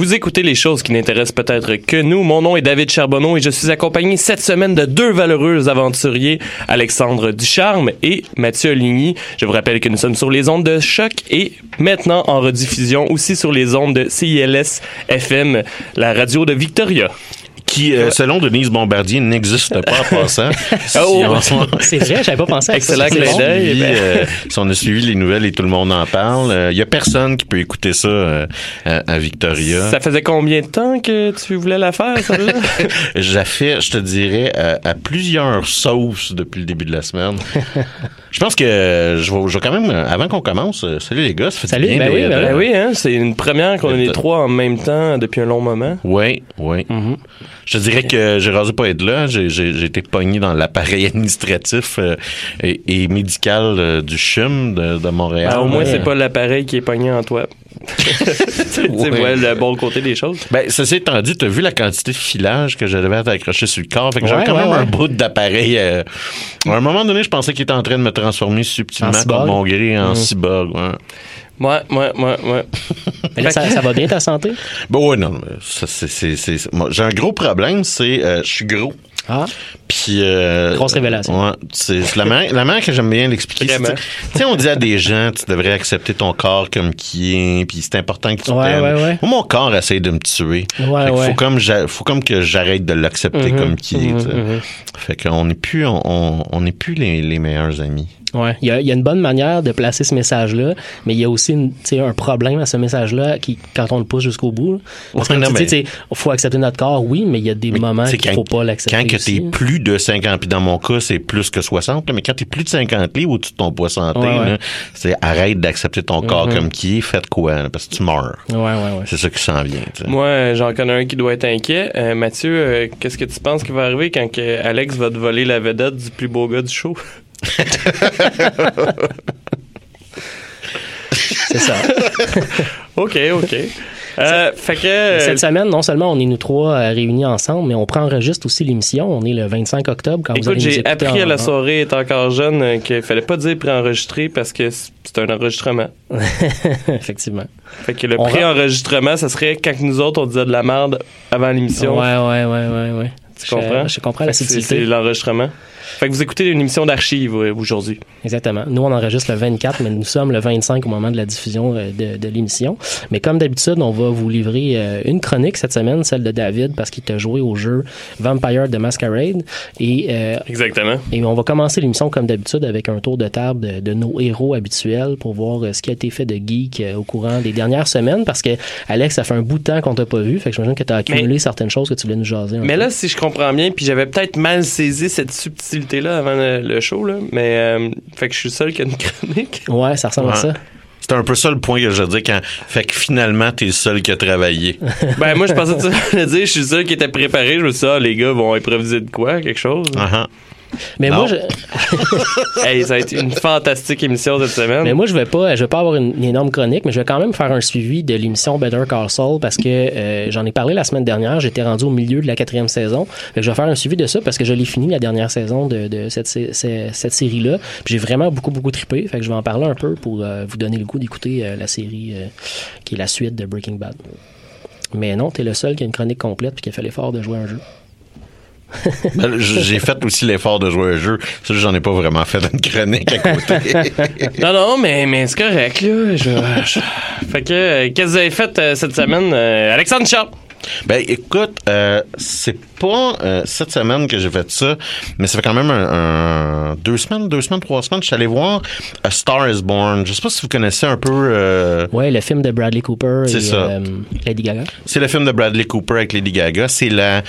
Vous écoutez les choses qui n'intéressent peut-être que nous. Mon nom est David Charbonneau et je suis accompagné cette semaine de deux valeureux aventuriers, Alexandre Ducharme et Mathieu Ligny. Je vous rappelle que nous sommes sur les ondes de choc et maintenant en rediffusion aussi sur les ondes de CILS FM, la radio de Victoria qui, euh, selon Denise Bombardier, n'existe pas en passant. oh, c'est vrai, j'avais pas pensé à Excellent clin d'œil. Si, euh, si on a suivi les nouvelles et tout le monde en parle, il euh, y a personne qui peut écouter ça euh, à, à, Victoria. Ça faisait combien de temps que tu voulais la faire, celle-là? J'ai fait, je te dirais, à, à, plusieurs sauces depuis le début de la semaine. je pense que je vais, je vais, quand même, avant qu'on commence, salut les gars, ça fait salut, bien. Ben oui, ben, ben oui, hein, c'est une première qu'on est les trois en même temps depuis un long moment. Oui, oui. Mm -hmm. Je te dirais que j'ai rasé pas être là. J'ai été pogné dans l'appareil administratif euh, et, et, médical euh, du CHUM de, de Montréal. Ah, au moins, c'est pas l'appareil qui est pogné en toi. tu ouais. vois le bon côté des choses. Ben, ceci étant dit, tu as vu la quantité de filage que j'avais accroché sur le corps? Fait que ouais, j'avais quand ouais, même ouais. un bout d'appareil. Euh... À un moment donné, je pensais qu'il était en train de me transformer subtilement par mon gré en Mhm. cyborg. Ouais. Ouais, ouais, ouais, ouais. Mais là, ça, ça, va bien ta santé? Ben ouais, non. Ça, c'est, c'est, moi, j'ai un gros problème, c'est euh, je suis gros. Ah. Puis euh, grosse révélation. Ouais, c'est la manière, la manière que j'aime bien l'expliquer. Tu sais, on dit à des gens, tu devrais accepter ton corps comme qui est, puis c'est important que tu ouais, t'aimes. Ouais, ouais. Moi, mon corps essaie de me tuer. Ouais, fait ouais. Faut comme faut comme que j'arrête de l'accepter mm -hmm, comme qui est. mm -hmm. Fait qu'on n'est plus, on, plus les, les meilleurs amis. Ouais, il y, a, il y, a, une bonne manière de placer ce message-là, mais il y a aussi une, un problème à ce message-là qui, quand on le pousse jusqu'au bout. Parce ouais, que non, tu sais, il faut accepter notre corps, oui, mais il y a des moments qu'il faut pas l'accepter. Que t'es plus de 50, puis dans mon cas, c'est plus que 60, là, mais quand t'es plus de 50 livres au-dessus de ton poids santé, ouais, ouais. c'est arrête d'accepter ton corps Mm-hmm. mm -hmm. comme qui est, faites quoi, là, parce que tu meurs. Ouais, ouais, ouais. C'est ça qui s'en vient. T'sais. Moi, j'en connais un qui doit être inquiet. Euh, Mathieu, euh, qu'est-ce que tu penses qui va arriver quand que Alex va te voler la vedette du plus beau gars du show? C'est ça. OK, OK. Euh, fait que, Cette semaine, non seulement on est nous trois euh, réunis ensemble, mais on prend enregistre aussi l'émission. On est le 25 octobre quand Écoute, vous allez j'ai appris en... à la soirée, étant encore jeune, euh, qu'il fallait pas dire préenregistrer parce que c'est un enregistrement. Effectivement. Fait que le préenregistrement, ça serait quand nous autres, on disait de la merde avant l'émission. Ouais, ouais, ouais, ouais, ouais. Tu comprends? Je, je comprends la subtilité. C'est l'enregistrement. Fait que vous écoutez une émission d'archives aujourd'hui. Exactement. Nous, on enregistre le 24, mais nous sommes le 25 au moment de la diffusion euh, de, de l'émission. Mais comme d'habitude, on va vous livrer euh, une chronique cette semaine, celle de David, parce qu'il t'a joué au jeu Vampire de Masquerade. Et, euh, Exactement. Et on va commencer l'émission comme d'habitude avec un tour de table de, de nos héros habituels pour voir euh, ce qui a été fait de geek euh, au courant des dernières semaines, parce que Alex, ça fait un bout de temps qu'on t'a pas vu, fait que j'imagine que tu as accumulé mais, certaines choses que tu voulais nous jaser. Mais peu. là, si je comprends bien, puis j'avais peut-être mal saisi cette subtilité là avant le, le, show, là, mais euh, fait que je suis seul qui a une chronique. Ouais, ça ressemble ouais. à ça. C'est un peu ça le point que je dis quand. Fait que finalement, t'es le seul qui a travaillé. ben, moi, je pensais que tu allais dire, je suis le seul qui était préparé. Je me suis dit, ah, les gars vont improviser de quoi, quelque chose. Uh -huh. Mais non. moi, je... hey, ça a été une fantastique émission cette semaine. Mais moi, je vais pas, je vais pas avoir une, une, énorme chronique, mais je vais quand même faire un suivi de l'émission Better Call Saul parce que euh, j'en ai parlé la semaine dernière. J'étais rendu au milieu de la quatrième saison. Je vais faire un suivi de ça parce que je l'ai fini la dernière saison de, de cette, cette, cette série-là. J'ai vraiment beaucoup, beaucoup trippé. Fait que je vais en parler un peu pour euh, vous donner le goût d'écouter euh, la série qui est la suite de Breaking Bad. Mais non, t'es le seul qui a une chronique complète puis qui a fait l'effort de jouer un jeu. Ben, j'ai fait aussi l'effort de jouer un jeu. Ça, j'en ai pas vraiment fait une chronique à côté. Non, non, mais, mais c'est correct, là. Fait que, euh, qu'est-ce que vous avez fait euh, cette semaine? euh, Alexandre Charles? Ben écoute, euh, c'est pas euh, cette semaine que j'ai fait ça, mais ça fait quand même un, un- deux semaines, deux semaines, trois semaines. Je suis allé voir A Star Is Born. Je sais pas si vous connaissez un peu. euh, Ouais, le film de Bradley Cooper et ça. euh, Lady Gaga. c'est le film de Bradley Cooper avec Lady Gaga. C'est la euh,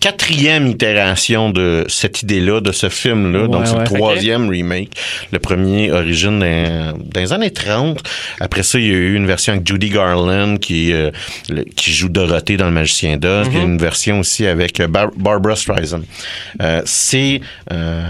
quatrième itération de cette idée-là, de ce film-là. Ouais, Donc c'est le troisième remake. Le premier origine dans, dans les années 30. Après ça, il y a eu une version avec Judy Garland qui le- qui joue Dorothée dans Le Magicien d'Oz. Puis Il y a une version aussi avec euh, Bar- Barbara Streisand. Euh, c'est euh,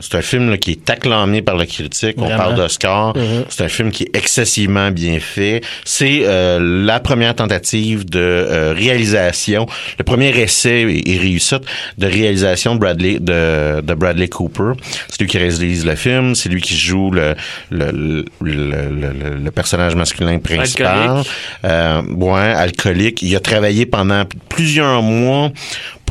c'est un film là, qui est acclamé par la critique. On parle d'Oscar. C'est un film qui est excessivement bien fait. C'est euh, la première tentative de réalisation, le premier essai et, et réussite de réalisation de Bradley de, de Bradley Cooper. C'est lui qui réalise le film. C'est lui qui joue le le, le, le, le- le personnage masculin principal. Alcoolique. Ouais, alcoolique. Il a travaillé pendant plusieurs mois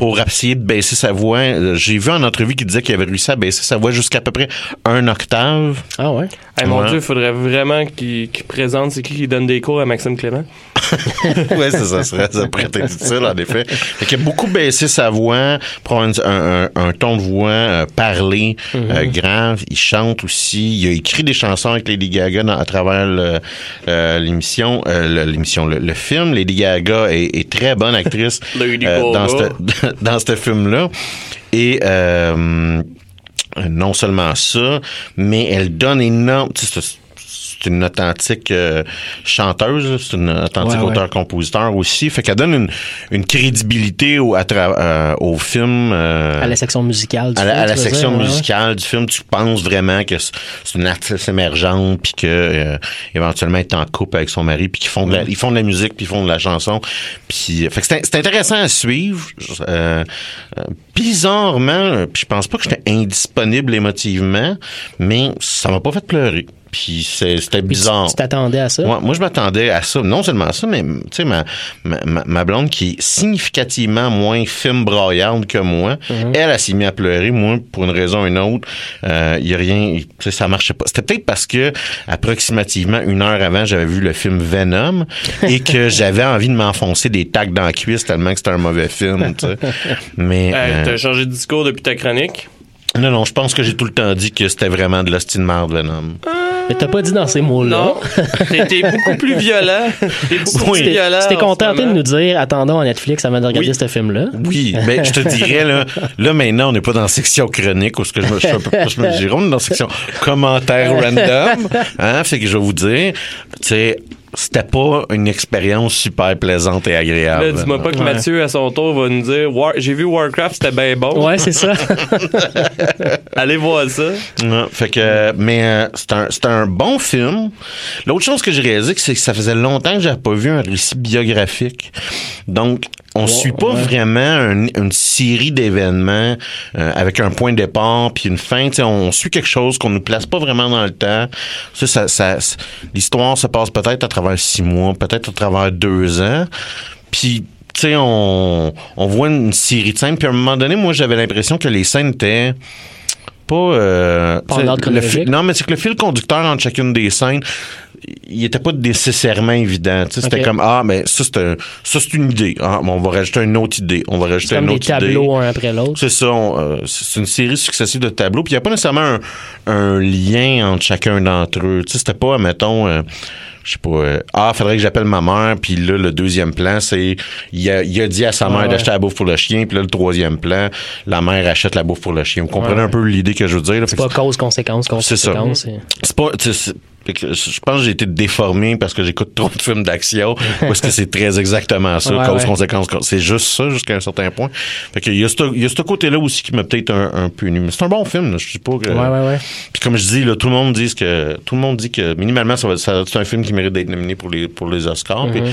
pour essayer de baisser sa voix. Euh, J'ai vu en entrevue qu'il disait qu'il avait réussi à baisser sa voix jusqu'à peu près un octave. Ah ouais? Hey, mon Ouais. Dieu, il faudrait vraiment qu'il qu'il présente c'est qui qui donne des cours à Maxime Clément? ouais, c'est ça, serait, ça pourrait être utile, en effet. Fait qu'il a beaucoup baissé sa voix avoir un, un- un ton de voix euh, parlé, euh, grave. Il chante aussi. Il a écrit des chansons avec Lady Gaga dans- à travers euh, l'émission, euh, le- l'émission, le, le film. Lady Gaga est, est très bonne actrice Lady euh, dans. dans ce film-là. Et euh, non seulement ça, mais elle donne énorme. tu C'est une authentique euh, chanteuse, c'est une authentique Ouais, auteur-compositeur aussi. Fait qu'elle donne une, une crédibilité au, à euh, au film. euh, À la section musicale du à la, film, à la section dire, ouais. musicale du film, tu penses vraiment que c'est une artiste émergente, puis que euh, éventuellement elle est en couple avec son mari, puis qu'ils font de la, ils font de la musique, puis ils font de la chanson, puis fait que c'est intéressant à suivre. Euh, euh, bizarrement, euh, puis je pense pas que j'étais indisponible émotivement, mais ça m'a pas fait pleurer. Puis c'est- c'était Puis tu- bizarre. Tu t'attendais à ça? Ouais, moi, je m'attendais à ça. Non seulement à ça, mais tu sais, ma, ma, ma- blonde qui est significativement moins film braillarde que moi, Mhm. elle, elle s'est mise à pleurer. Moi, pour une raison ou une autre, il y a rien, tu sais, ça marchait pas. C'était peut-être parce que approximativement une heure avant, j'avais vu le film Venom et que j'avais envie de m'enfoncer des tacs dans la cuisse tellement que c'était un mauvais film. tu sais. Mais Hey, euh, T'as changé de discours depuis ta chronique? non, non, je pense que j'ai tout le temps dit que c'était vraiment de l'hostie de marde Venom. Mais t'as pas dit dans ces mots-là. Non, t'es t'es beaucoup plus violent. T'es beaucoup plus t'es violent. tu t'es en ce contenté de nous dire attendons à Netflix avant de regarder Oui. ce film-là. Oui, ben je te dirais là, là maintenant on n'est pas dans la section chronique où ce que je me je suis un peu plus me dirais, on est dans la section commentaires random, hein, fait que je vais vous dire, tu sais, c'était pas une expérience super plaisante et agréable. Là, dis-moi pas que Ouais. Mathieu, à son tour, va nous dire War- J'ai vu Warcraft, c'était bien bon. Ouais, c'est ça. Allez voir ça. Ouais, fait que, mais euh, c'est un, c'est un bon film. L'autre chose que j'ai réalisé, c'est que ça faisait longtemps que j'avais pas vu un récit biographique. Donc, on suit pas vraiment un- une série d'événements euh, avec un point de départ puis une fin. Tu sais, on suit quelque chose qu'on ne place pas vraiment dans le temps. Ça, ça, ça- c- l'histoire se passe peut-être à travers six mois, peut-être à travers deux ans. Puis tu sais, on, on voit une série de scènes. Puis à un moment donné, moi, j'avais l'impression que les scènes étaient pas... euh, Pas en tu sais, ordre le Non, mais c'est que le fil conducteur entre chacune des scènes, il était pas nécessairement évident. Tu sais, C'était comme, ah, mais ça, c'est un- ça, c'est une idée. Ah, mais on va rajouter une autre idée. On va C'est rajouter comme une des autre tableaux idée. un après l'autre. C'est ça. euh, c'est une série successive de tableaux. Puis il n'y a pas nécessairement un, un lien entre chacun d'entre eux. Tu sais, c'était pas, mettons, euh, je sais pas, euh, ah, faudrait que j'appelle ma mère. Puis là, le deuxième plan, c'est, il a, il a dit à sa mère ouais. d'acheter la bouffe pour le chien. Puis là, le troisième plan, la mère achète la bouffe pour le chien. Vous comprenez Ouais, un peu l'idée que je veux dire? C'est pas cause, conséquence, cause, C'est ça. conséquence. c'est pas sais, je pense que j'ai été déformé parce que j'écoute trop de films d'action parce que c'est très exactement ça Ouais, cause ouais. conséquence cause. c'est juste ça jusqu'à un certain point fait que il y a ce côté là aussi qui m'a peut-être un, un peu nu mais c'est un bon film là. je dis pas que Ouais, ouais, ouais. puis comme je dis là tout le monde dit que tout le monde dit que minimalement ça c'est un film qui mérite d'être nominé pour les pour les Oscars Puis Mhm.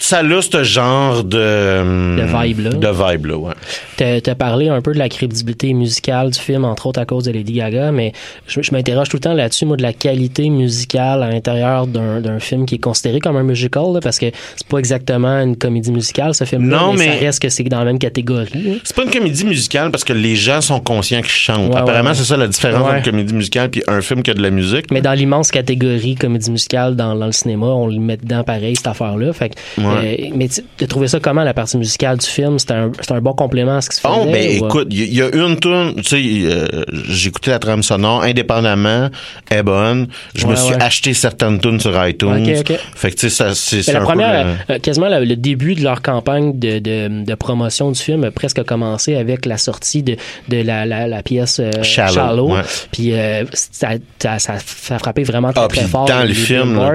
Ça a ce genre de... De vibe-là. De vibe-là, ouais. T'as t'as parlé un peu de la crédibilité musicale du film, entre autres à cause de Lady Gaga, mais je, je m'interroge tout le temps là-dessus, moi, de la qualité musicale à l'intérieur d'un d'un film qui est considéré comme un musical, là, parce que c'est pas exactement une comédie musicale, ce film-là, Non, mais, mais- ça reste que c'est dans la même catégorie. là. C'est pas une comédie musicale parce que les gens sont conscients qu'ils chantent. Ouais, Apparemment, ouais. c'est ça la différence Ouais. entre une comédie musicale puis un film qui a de la musique. Mais dans l'immense catégorie comédie musicale dans, dans le cinéma, on le met dedans pareil, cette affaire-là. Fait que, Ouais. euh, mais tu as trouvé ça comment, la partie musicale du film? C'était un, un bon complément à ce qui se faisait? Oh, ben ou, euh, écoute, il y, a une tune, tu sais, euh, j'ai écouté la trame sonore indépendamment, elle est bonne. Je me suis ouais. acheté certaines tunes sur iTunes. Ok, ok. Fait que tu sais, c'est la un première, peu. euh, quasiment le début de leur campagne de, de, de promotion du film a presque commencé avec la sortie de, de la, la, la pièce Shallow. Puis ça, ça, a frappé vraiment très, Ah, très fort. dans le film, Ah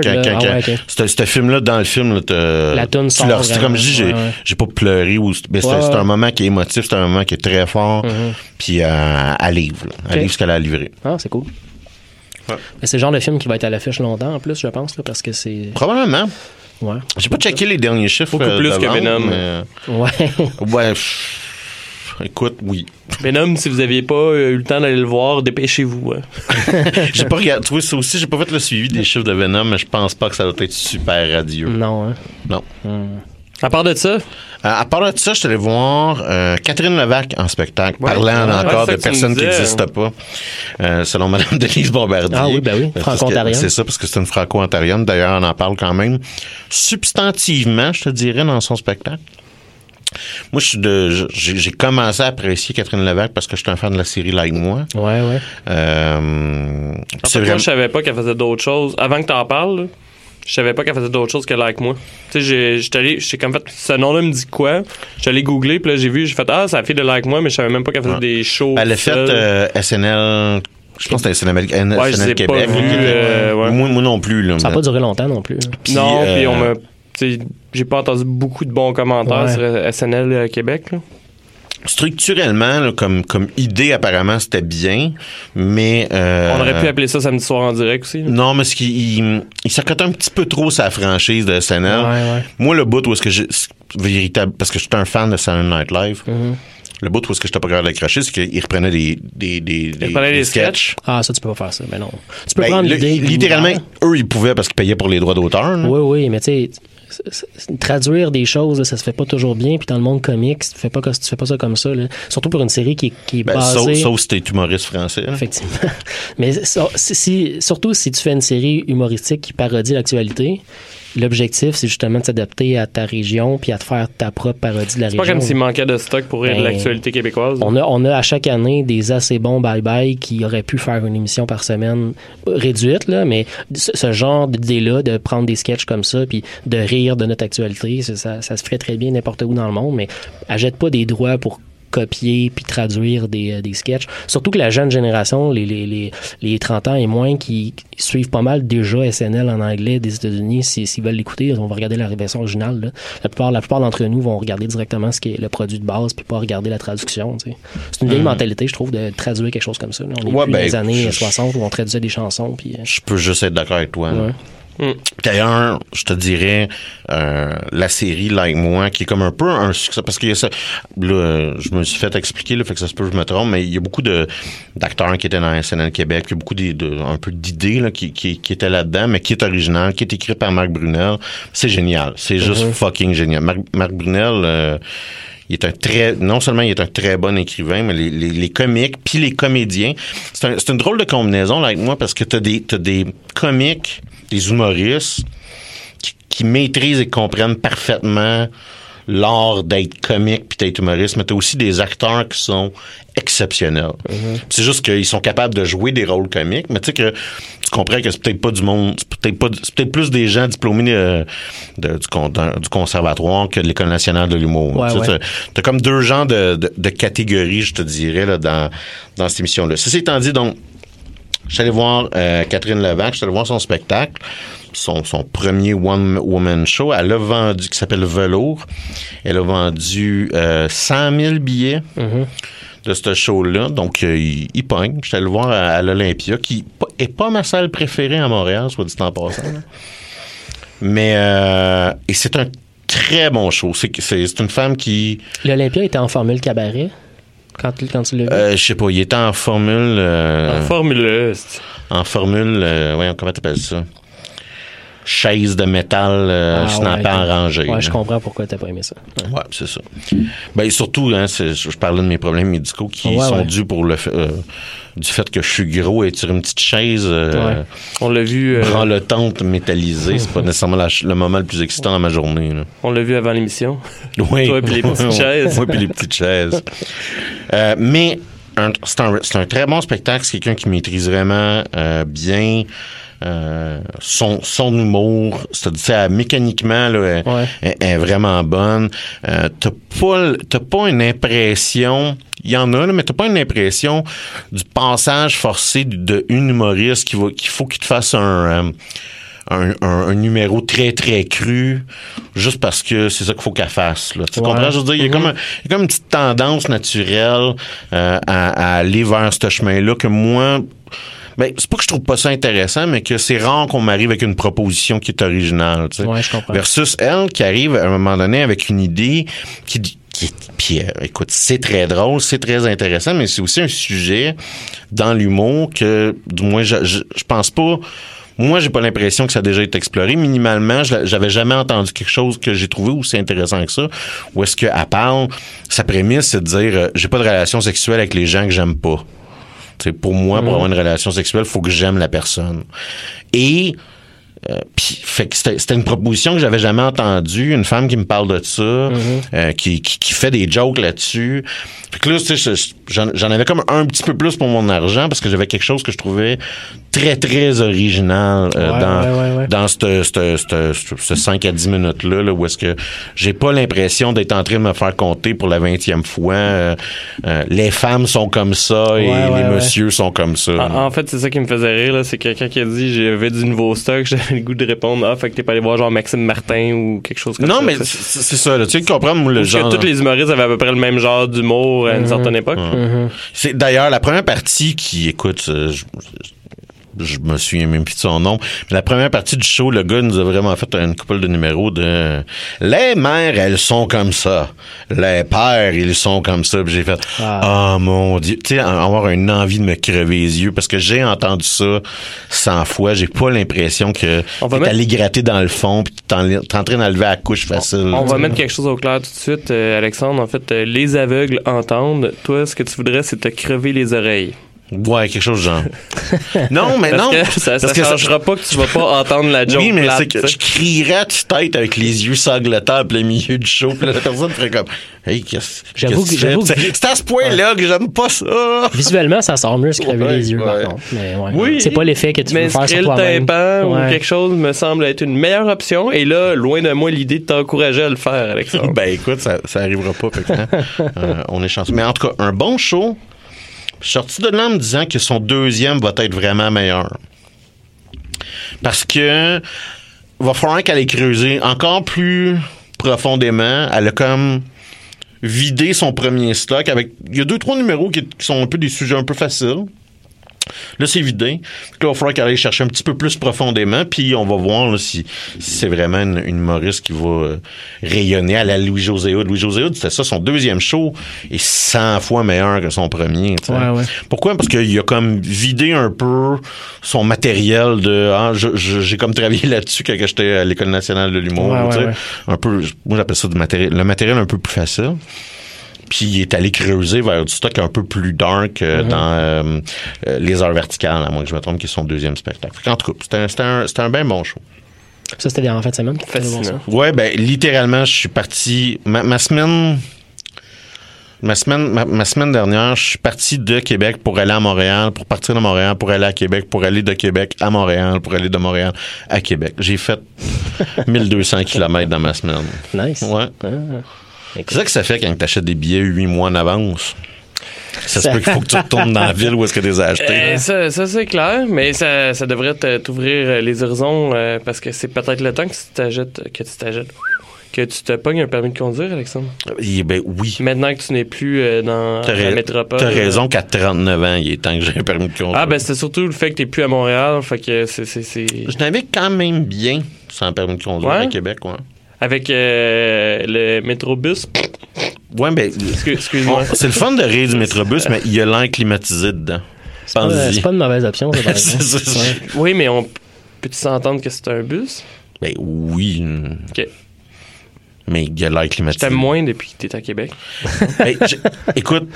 ce- film-là, dans le film, là, t'as- La toune tu sort leur- c'est comme je dis, j'ai, pas pleuré ou, mais c'est, Ouais, c'est ouais. un moment qui est émotif, c'est un moment qui est très fort, puis euh, elle livre, là. elle Ok. livre ce qu'elle a livré. Ah, c'est cool. Ouais. Mais c'est le genre de film qui va être à l'affiche longtemps en plus, je pense, là, parce que c'est. Probablement. Ouais. J'ai pas checké les derniers chiffres. Beaucoup euh, plus de que Venom. mais- Ouais. Ouais. pff, Écoute, oui. Venom, si vous aviez pas euh, eu le temps d'aller le voir, dépêchez-vous. hein. J'ai pas regardé. Tu vois, ça aussi, j'ai pas fait le suivi des chiffres de Venom, mais je pense pas que ça doit être super radieux. non, hein. Non. À part de ça, Euh, à part de ça, je suis allé voir euh, Catherine Levac en spectacle, Ouais. parlant Ouais, encore de personnes qui n'existent pas, euh, selon Mme Denise Bombardier. Ah oui, ben oui, franco-ontarienne. C'est ça, parce que c'est une franco-ontarienne. D'ailleurs, on en parle quand même substantivement, je te dirais, dans son spectacle. Moi, je suis de, j'ai commencé à apprécier Catherine Levac parce que je suis un fan de la série Like Moi. Ouais, ouais. Euh, en c'est fait, moi, vraiment- je savais pas qu'elle faisait d'autres choses. Avant que t'en parles, là, je savais pas qu'elle faisait d'autres choses que Like Moi. Tu sais, j'ai- j'étais allé, j'ai comme fait, ce nom-là me dit quoi? J'étais allé googler, puis là, j'ai vu, j'ai fait, ah, c'est la fille de Like Moi, mais je savais même pas qu'elle faisait Ouais. des shows. Elle a fait euh, SNL. Je pense que c'était SNL, Ouais, Québec. vus, euh, ouais. moi, moi non plus. Là, Ça n'a pas duré longtemps non plus. hein. Puis, non, puis euh, on m'a. J'ai pas entendu beaucoup de bons commentaires Ouais. sur SNL euh, Québec. là. Structurellement, là, comme, comme idée, apparemment, c'était bien, mais... euh, On aurait pu appeler ça samedi soir en direct aussi. là. Non, mais ce qui, il, il s'accote un petit peu trop sa franchise de SNL. Ouais, ouais. Moi, le bout où est-ce que j'ai... Véritable, parce que je suis un fan de Saturday Night Live. Mm-hmm. Le bout où est-ce que j'étais pas capable d'accrocher, c'est qu'il reprenait des, des, des, des, reprenait des sketchs. Ah, ça, tu peux pas faire ça. Mais non. Tu peux Ben, prendre le- l'idée. littéralement, l'univers. eux, ils pouvaient parce qu'ils payaient pour les droits d'auteur. Oui, oui, mais tu sais, traduire des choses, là, ça se fait pas toujours bien. Puis dans le monde comique, tu fais pas, tu fais pas ça comme ça. là. Surtout pour une série qui, est- qui est Ben, basée. sauf, sauf si t'es humoriste français. Effectivement. Mais si- surtout si tu fais une série humoristique qui parodie l'actualité, l'objectif, c'est justement de s'adapter à ta région puis à te faire ta propre parodie de la C'est région. pas comme s'il manquait de stock pour rire de Ben, l'actualité québécoise. On a, on a à chaque année des assez bons bye-bye qui auraient pu faire une émission par semaine réduite, là, mais ce, ce genre d'idée-là, de prendre des sketchs comme ça, puis de rire de notre actualité, ça, ça, ça se ferait très bien n'importe où dans le monde, mais achète pas des droits pour copier puis traduire des, euh, des sketchs. Surtout que la jeune génération, les, les, les, les 30 ans et moins, qui suivent pas mal déjà SNL en anglais des États-Unis, si- s'ils veulent l'écouter, on va regarder la version originale. là. La plupart, la plupart d'entre nous vont regarder directement ce qui est le produit de base puis pas regarder la traduction. tu sais. C'est une vieille mentalité, je trouve, de traduire quelque chose comme ça. là. On est Ouais, plus ben, les années je- 60 où on traduisait des chansons. Puis, euh, Je peux juste être d'accord avec toi. Ouais. Mm. D'ailleurs, je te dirais euh, la série Like Moi, qui est comme un peu un succès, parce a ça. Là, je me suis fait expliquer, là, fait que ça se peut que je me trompe, mais il y a beaucoup de d'acteurs qui étaient dans SNL Québec, il y a beaucoup de, de- un peu d'idées là, qui, qui, qui étaient là-dedans, mais qui est original, qui est écrit par Marc Brunel. C'est génial, c'est juste fucking génial. Marc, Marc Brunel. euh, il est un très, non seulement il est un très bon écrivain, mais les, les, les comiques puis les comédiens, c'est un, une drôle de combinaison avec moi parce que t'as des, t'as des comiques, des humoristes qui maîtrisent et comprennent parfaitement l'art d'être comique puis d'être humoriste, mais t'as aussi des acteurs qui sont exceptionnels. C'est juste qu'ils sont capables de jouer des rôles comiques, mais tu sais que tu comprends que c'est peut-être pas du monde, c'est peut-être pas, c'est peut-être plus des gens diplômés euh, de- du, con- dans- du conservatoire que de l'école nationale de l'humour. Ouais, ouais. t'as- comme deux genres de catégories, je te dirais, là, dans, dans cette émission-là. Ceci étant dit, donc, je suis allé voir euh, Catherine Levac, je suis allé voir son spectacle, son, son premier one-woman show. Elle a vendu, qui s'appelle Velours. Elle a vendu euh, 100 000 billets de ce show-là. Donc, euh, il, il pogne. Je suis allé le voir à, à l'Olympia, qui est pas ma salle préférée à Montréal, soit dit en passant. là. Mais, euh, et c'est un très bon show. C'est une femme qui, L'Olympia était en formule cabaret? Quand, quand tu l'as vu? euh, je sais pas, il était en formule, euh, En Formule c'est- en formule, euh, voyons, comment t'appelles ça? Chaise de métal euh, Ah, snappant ouais. en rangée. ouais, là. je comprends pourquoi t'as pas aimé ça. Ouais. Ouais, c'est ça. Ben surtout, hein, je parlais de mes problèmes médicaux qui sont dus pour le fait, euh, du fait que je suis gros et sur une petite chaise. euh, on l'a vu, euh, branletante métallisée, c'est pas nécessairement la le moment le plus excitant dans ma journée. Là. on l'a vu avant l'émission. Oui. Toi, puis les petites chaises. Oui, puis les petites chaises. Mais c'est un, très bon spectacle. C'est quelqu'un qui maîtrise vraiment bien euh, son, son humour. C'est-à-dire, mécaniquement, là, Ouais. est vraiment bonne. Euh, t'as pas, t'as pas une impression... Il y en a, là, mais t'as pas une impression du passage forcé de une humoriste qui va, qu'il faut qu'il te fasse un... euh, un, un- un numéro très très cru juste parce que c'est ça qu'il faut qu'elle fasse là. tu Ouais. comprends je veux dire? Il y a comme un- il y a comme une petite tendance naturelle euh, à, à aller vers ce chemin là que moi ben, c'est pas que je trouve pas ça intéressant, mais que c'est rare qu'on m'arrive avec une proposition qui est originale. tu sais. Ouais, je comprends. Versus elle qui arrive à un moment donné avec une idée qui, qui puis euh, écoute, c'est très drôle, c'est très intéressant, mais c'est aussi un sujet dans l'humour que, du moins, je, je, je pense pas. Moi, j'ai pas l'impression que ça a déjà été exploré. Minimalement, j'avais jamais entendu quelque chose que j'ai trouvé aussi intéressant que ça. Ou est-ce qu'elle parle, sa prémisse, c'est de dire, euh, j'ai pas de relation sexuelle avec les gens que j'aime pas. C'est pour moi, pour avoir une relation sexuelle, faut que j'aime la personne. Et euh, puis, fait que c'était c'était une proposition que j'avais jamais entendue, une femme qui me parle de ça, euh, qui, qui, qui fait des jokes là-dessus. Puis que là, tu sais, je- j'en j'en avais comme un petit peu plus pour mon argent parce que j'avais quelque chose que je trouvais très, très original euh, Ouais, dans, ouais, ouais, ouais. dans ce, ce, ce, ce- ce 5 à 10 minutes-là, là, où est-ce que j'ai pas l'impression d'être en train de me faire compter pour la 20e fois. euh, euh, les femmes sont comme ça et Ouais, ouais, les ouais. messieurs sont comme ça. En, en fait, c'est ça qui me faisait rire, là. C'est quelqu'un qui a dit j'avais du nouveau stock, j'avais le goût de répondre Ah, fait que t'es pas allé voir genre Maxime Martin ou quelque chose comme ça. non, mais c'est ça, là, tu sais, comprends moi, le Parce genre. que tous les humoristes avaient à peu près le même genre d'humour à une certaine époque. C'est d'ailleurs la première partie qui, écoute, euh, je, je me souviens même plus de son nom, mais la première partie du show, le gars nous a vraiment fait une couple de numéros de les mères, elles sont comme ça, les pères, ils sont comme ça. Puis j'ai fait, Ah. oh mon dieu, tu sais, avoir une envie de me crever les yeux parce que j'ai entendu ça 100 fois, j'ai pas l'impression que On va t'es mettre- allé gratter dans le fond puis train d'enlever la couche facile. On va mettre quelque chose au clair tout de suite, euh, Alexandre. En fait, euh, les aveugles entendent. Toi, ce que tu voudrais, c'est te crever les oreilles. Ouais, quelque chose genre. non, mais Parce non. que ça, ça parce que ça- changera pas que tu vas pas entendre la joke. Oui, mais c'est que tu je crierais à tue-tête avec les yeux sanglotants plein milieu du show. Puis la personne ferait comme Hey, qu'est-ce que- tu j'avoue fais? que- C'est c'est à ce point-là que j'aime pas ça. Visuellement, ça sort mieux Ouais, les yeux, ouais. par contre. Mais ouais. Oui. C'est pas l'effet que tu mais veux faire sur le toi-même. tympan ou quelque chose me semble être une meilleure option. Et là, loin de moi l'idée de t'encourager à le faire, Alexandre. ben écoute, ça, ça arrivera pas. fait que, hein, euh, on est chanceux. Mais en tout cas, un bon show. Je suis sorti de là en me disant que son deuxième va être vraiment meilleur. Parce que va falloir qu'elle ait creusé encore plus profondément. Elle a comme vidé son premier stock avec. Il y a deux, trois numéros qui, qui sont un peu des sujets un peu faciles. Là, c'est vidé. Là, il va falloir qu'elle aille chercher un petit peu plus profondément, puis on va voir là, si, si c'est vraiment une, une humoriste qui va euh, rayonner à la Louis-José Hood. Louis-José Hood, c'était ça, son deuxième show est 100 fois meilleur que son premier. Ouais, ouais. Pourquoi? Parce qu'il a comme vidé un peu son matériel de... Ah, j'ai comme travaillé là-dessus quand j'étais à l'École nationale de l'humour. Ouais, tu sais. ouais, ouais. Un peu, moi j'appelle ça du matériel, le matériel un peu plus facile. Puis il est allé creuser vers du stock un peu plus dark Mhm. euh, dans euh, euh, Les Heures Verticales, à moins que je me trompe, qui est son deuxième spectacle. Qu'en tout cas, c'était un, un, un bien bon show. Ça, c'était en fin de semaine. Fascinant. Ouais, ben littéralement, je suis parti. Ma, ma semaine. Ma semaine, ma, ma semaine dernière, je suis parti de Québec pour aller à Montréal, pour partir de Montréal, pour aller à Québec, pour aller de Québec à Montréal, pour aller de Montréal à Québec. J'ai fait 1200 km dans ma semaine. Nice. Ouais. Ah. C'est ça que ça fait quand tu achètes des billets huit mois en avance. Ça se peut qu'il faut que tu retournes dans la ville où est-ce que tu les as achetés. Euh, ça, ça, c'est clair, mais ça, ça devrait t'ouvrir euh, les horizons euh, parce que c'est peut-être le temps que tu t'achètes, que tu t'achètes, que tu te pognes un permis de conduire, Alexandre. Eh ben oui. Maintenant que tu n'es plus euh, dans la métropole. t'as raison qu'à 39 ans, il est temps que j'ai un permis de conduire. Ah, ben c'est surtout le fait que t'es plus à Montréal, fait que c'est. Je n'avais quand même bien sans permis de conduire Ouais? à Québec, ouais. Avec euh, le métrobus. Ouais, ben, Excuse- Excuse-moi. c'est le fun de rire du métrobus, mais il y a l'air climatisé dedans. C'est pas, pas une mauvaise option, ça, par. Oui, mais on peut-tu s'entendre que c'est un bus? Ben oui. Ok. Mais il y a l'air Je climatisé. t'aime moins depuis que t'es à Québec. Hey, écoute,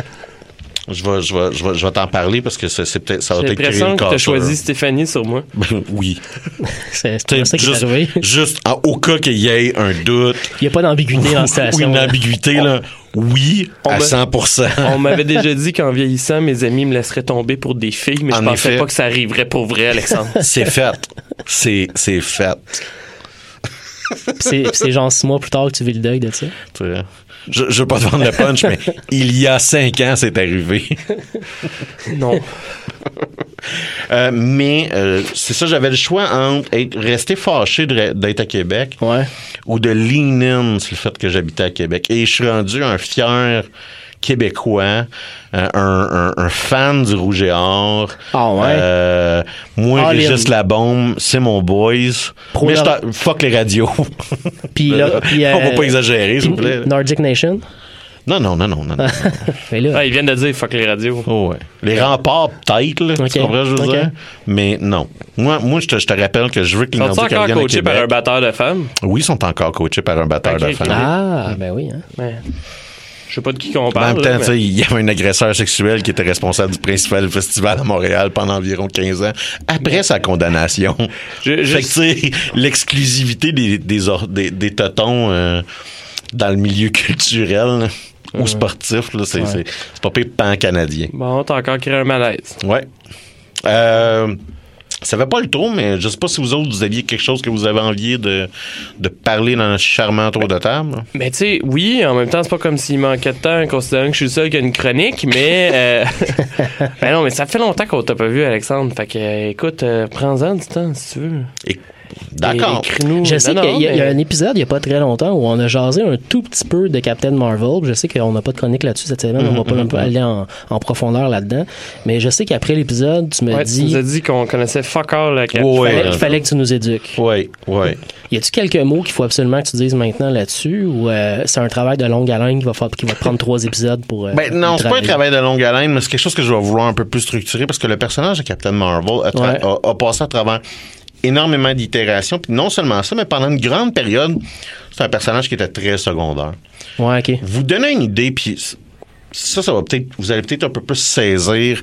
je vais, je vais, je vais, je vais t'en parler parce que c'est c'est peut-être ça va J'ai peut-être créer l'impression une que t'as cassure. choisi Stéphanie sur moi. Ben, oui. C'est ça qui est juste, arrivé. juste en- au cas qu'il y ait un doute Il n'y a pas d'ambiguïté dans la ou situation. une ambiguïté, là, oui, On à me- 100%. On m'avait déjà dit qu'en vieillissant, mes amis me laisseraient tomber pour des filles, mais je En pensais effet. pas que ça arriverait pour vrai, Alexandre. C'est fait. C'est c'est fait. C'est genre six mois plus tard que tu vis le deuil de ça. Je, je veux pas te vendre le punch, mais il y a cinq ans, c'est arrivé. non. Euh, mais euh, c'est ça, j'avais le choix entre être, rester fâché d'être à Québec Ouais. ou de lean in sur le fait que j'habitais à Québec. Et je suis rendu un fier québécois, euh, un, un- un fan du Rouge et Or. Ah ouais? Euh, moi, in. Régis La Bombe, c'est mon boys. Pro- mais je fuck les radios. Puis là, On va euh, pas exagérer, s'il vous plaît. Nordic Nation? Non, non, non, non, non. non. Mais là, Ah, ils viennent de dire fuck les radios. Oh, ouais. Les remparts, peut-être, là. Tu comprends, je veux dire? Mais non. Moi, moi je, te, je te rappelle que je veux que les Sont-ils Nordiques encore reviennent à coachés par un batteur de femmes? Oui, ils sont encore coachés par un batteur de femmes. ah, ben oui. Hein. Ouais. Je sais pas de qui qu'on En parle. même là, temps, mais- il y avait un agresseur sexuel qui était responsable du principal festival à Montréal pendant environ 15 ans, après sa condamnation. Je- je- Fait que, l'exclusivité des, des, des, des totons euh, dans le milieu culturel là, ou sportif, là, c'est, Ouais. c'est, c'est pas pire pan-canadien. Bon, t'as encore créé un malaise. Ouais. Euh, ça fait pas le tour, mais je sais pas si vous autres, vous aviez quelque chose que vous avez envie de, de parler dans un charmant tour de table. Mais tu sais, oui, en même temps, c'est pas comme s'il manquait de temps, considérant que je suis le seul qui a une chronique, mais. euh, ben non, mais ça fait longtemps qu'on t'a pas vu, Alexandre. Fait que, euh, écoute, euh, prends-en du temps si tu veux. Et- D'accord. Je sais qu'il y, a- il y a mais- un épisode il n'y a pas très longtemps où on a jasé un tout petit peu de Captain Marvel. Je sais qu'on n'a pas de chronique là-dessus cette semaine, on va pas un peu aller en, en profondeur là-dedans. Mais je sais qu'après l'épisode, tu me Ouais, tu dis nous as dit qu'on connaissait fuck all la cap. Ouais, qu'il fallait que tu nous éduques. Oui, oui. Y a-tu quelques mots qu'il faut absolument que tu dises maintenant là-dessus ou euh, c'est un travail de longue haleine qui va, faire, qui va te prendre trois épisodes pour. euh, Ben non, c'est pas un travail de longue haleine, mais c'est quelque chose que je vais vouloir un peu plus structurer parce que le personnage de Captain Marvel a, tra- Ouais. a- a passé à travers énormément d'itérations. Puis non seulement ça, mais pendant une grande période, c'est un personnage qui était très secondaire. Ouais, ok. Vous donnez une idée, puis ça, ça va peut-être, vous allez peut-être un peu plus saisir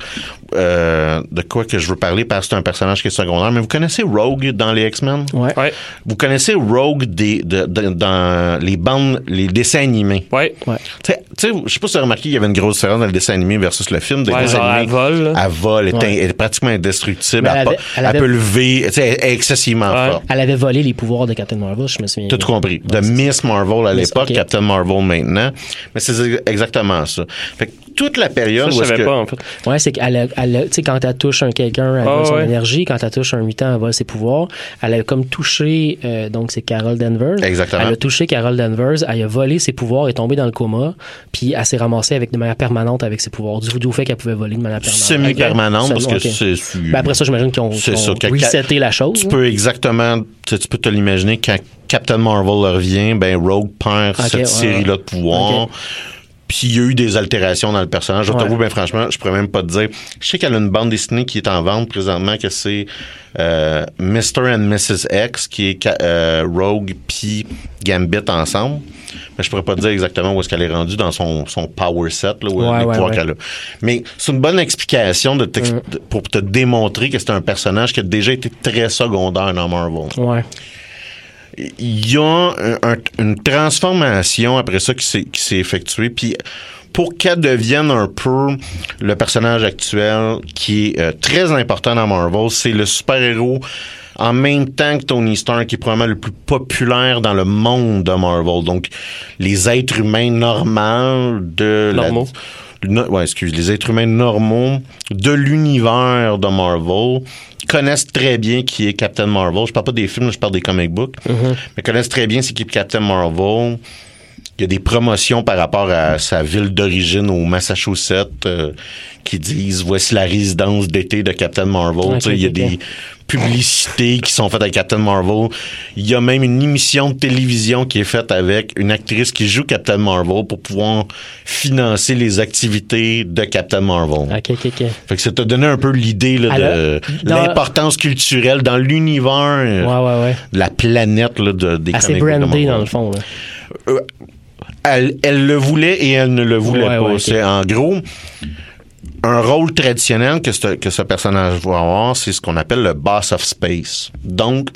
euh, de quoi que je veux parler parce que c'est un personnage qui est secondaire. Mais vous connaissez Rogue dans les X-Men? Ouais. Ouais, Vous connaissez Rogue des, de- de- dans les bandes, les dessins animés? ouais. Ouais. Tu sais- je sais pas si vous avez remarqué qu'il y avait une grosse différence dans le dessin animé versus le film. Des Ouais, dessins genre, elle animés, vole, là. Elle vole, elle est, Ouais. in- elle est pratiquement indestructible. Elle, elle pa- avait- elle elle avait- peut lever, tu sais, elle est excessivement Ouais. forte. Elle avait volé les pouvoirs de Captain Marvel, je me souviens. Tout compris. De Miss Marvel à l'époque. Captain Marvel maintenant. Mais c'est exactement ça. Fait que toute la Ça, période je où est-ce savais que... pas, en fait. Ouais, c'est qu'elle tu sais, quand elle touche un quelqu'un, elle Ah, vole son ouais. énergie. Quand elle touche un mutant, elle vole ses pouvoirs. Elle a comme touché, euh, donc c'est Carol Danvers. Exactement. Elle a touché Carol Danvers, elle a volé ses pouvoirs, est tombée dans le coma, puis elle s'est ramassée avec de manière permanente avec ses pouvoirs. Du, du fait qu'elle pouvait voler de manière permanente. Semi-permanente, parce que c'est... Ben après ça, j'imagine ça, ont que- reseté la chose. Tu là. peux exactement, tu, peux te l'imaginer quand Captain Marvel revient, ben Rogue perd cette ouais, série-là de pouvoirs. Puis il y a eu des altérations dans le personnage. Je Ouais. t'avoue, ben franchement, je pourrais même pas te dire. Je sais qu'elle a une bande dessinée qui est en vente présentement, que c'est euh, Mr. and Mrs. X, qui est euh, Rogue puis Gambit ensemble. Mais je pourrais pas te dire exactement où est-ce qu'elle est rendue dans son, son power set, là, où Ouais, les ouais, pouvoirs qu'elle a. Mais c'est une bonne explication de- pour te démontrer que c'est un personnage qui a déjà été très secondaire dans Marvel. Ouais. Il y a un- un- une transformation après ça qui s'est, effectuée. Puis pour qu'elle devienne un peu le personnage actuel qui est euh, très important dans Marvel, c'est le super-héros en même temps que Tony Stark, qui est probablement le plus populaire dans le monde de Marvel. Donc, les êtres humains normaux de la- Normaux. No- ouais, excuse, les êtres humains normaux de l'univers de Marvel connaissent très bien qui est Captain Marvel. Je parle pas des films, je parle des comic books. Mais connaissent très bien c'est qui est Captain Marvel. Il y a des promotions par rapport à sa ville d'origine au Massachusetts euh, qui disent voici la résidence d'été de Captain Marvel. Ok, Tu sais, il y a des. Publicités qui sont faites avec Captain Marvel. Il y a même une émission de télévision qui est faite avec une actrice qui joue Captain Marvel pour pouvoir financer les activités de Captain Marvel. Ok, ok, ok. Fait que ça t'a donné un peu l'idée là, de dans- l'importance culturelle dans l'univers, euh, Ouais, ouais, ouais. de la planète là, de, des Assez de brandé dans le fond. là. Elle, elle le voulait et elle ne le voulait pas. C'est en gros un rôle traditionnel que ce, que ce personnage va avoir, c'est ce qu'on appelle le boss of space. Donc,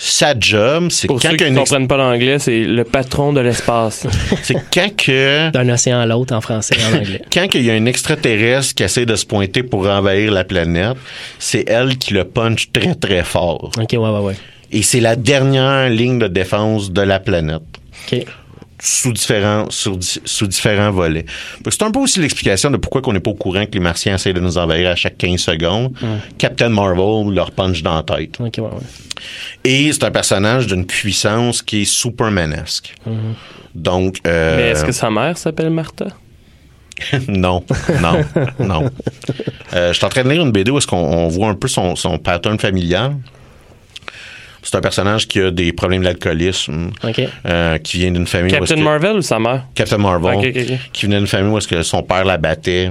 sa job, c'est Pour quand ceux qui qu'un ne comprennent pas l'anglais, c'est le patron de l'espace. c'est quand que D'un océan à l'autre en français et en anglais. quand il y a un extraterrestre qui essaie de se pointer pour envahir la planète, c'est elle qui le punch très très fort. Ok, ouais, ouais, ouais. Et c'est la dernière ligne de défense de la planète. Ok. Sous différents, sous, sous différents volets. C'est un peu aussi l'explication de pourquoi on n'est pas au courant que les Martiens essaient de nous envahir à chaque 15 secondes. Captain Marvel leur punch dans la tête. Ok, ouais, ouais. Et c'est un personnage d'une puissance qui est supermanesque. Donc, euh, Mais est-ce que sa mère s'appelle Martha? non, non, non. Euh, je suis en train de lire une BD où est-ce qu'on on voit un peu son, son pattern familial. C'est un personnage qui a des problèmes d'alcoolisme, euh, qui vient d'une famille... Captain que- Marvel ou sa mère? Captain Marvel, qui venait d'une famille où est-ce que son père la battait.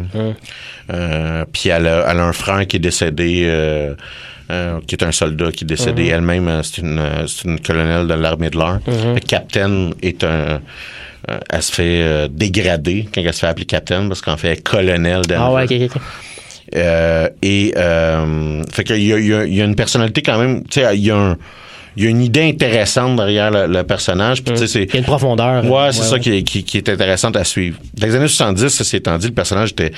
Euh, puis elle a, elle a un frère qui est décédé, euh, euh, qui est un soldat qui est décédé. Elle-même, euh, c'est une, une colonelle de l'armée de l'air. Le Captain est un... euh, elle se fait euh, dégrader quand elle se fait appeler Captain parce qu'en fait, elle est colonel d'elle. Ah ouais, ok, ok, ok. Euh, et euh, fait qu'il y y, y a une personnalité quand même, tu sais, il y a un, il y a une idée intéressante derrière le, le personnage. Puis tu sais, c'est Il y a une profondeur. Ouais, c'est ça Qui, est, qui, qui est intéressante à suivre. Dans les années 70, ça s'est étant dit, le personnage était,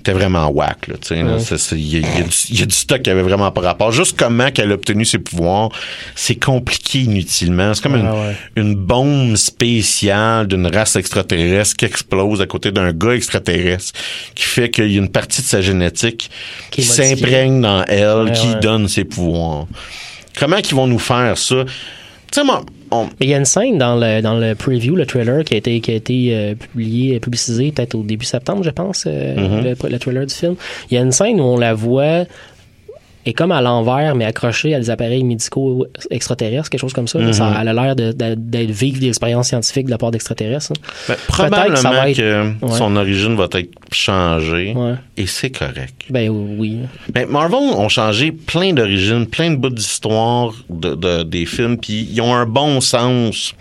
était vraiment whack. C'est- c'est- Il y, a- il y il y a du stock qui avait vraiment pas rapport. Juste comment qu'elle a obtenu ses pouvoirs, c'est compliqué inutilement. C'est comme une, une bombe spéciale d'une race extraterrestre qui explose à côté d'un gars extraterrestre, qui fait qu'il y a une partie de sa génétique Qui s'imprègne dans elle, qui donne ses pouvoirs. Comment qu'ils vont nous faire ça? Tu sais, moi, on, il y a une scène dans le, dans le preview, le trailer, qui a été, qui a été euh, publié, publicisé peut-être au début septembre, je pense, euh, Mm-hmm. le, le trailer du film. Il y a une scène où on la voit est comme à l'envers, mais accrochée à des appareils médicaux extraterrestres, quelque chose comme ça. Ça elle a l'air de- de- d'être vivre des expériences scientifiques de la part d'extraterrestres. hein. Ben, que probablement ça va être- que Ouais. son origine va être changée Ouais. et c'est correct. Ben oui. Mais Marvel ont changé plein d'origines, plein de bouts d'histoire de, de- des films, puis ils ont un bon sens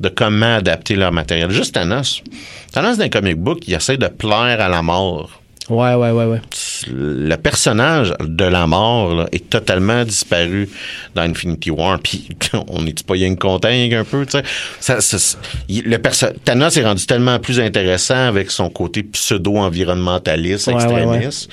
de comment adapter leur matériel. Juste Thanos. Thanos dans les comic book, il essaie de plaire à la mort. Ouais, ouais, ouais, ouais. Le personnage de la mort là, est totalement disparu dans Infinity War. Puis on n'est pas rien content rien un peu, tu sais? Ça, ça- il- le perso- Thanos est rendu tellement plus intéressant avec son côté pseudo-environnementaliste, Ouais, ouais, ouais. extrémiste,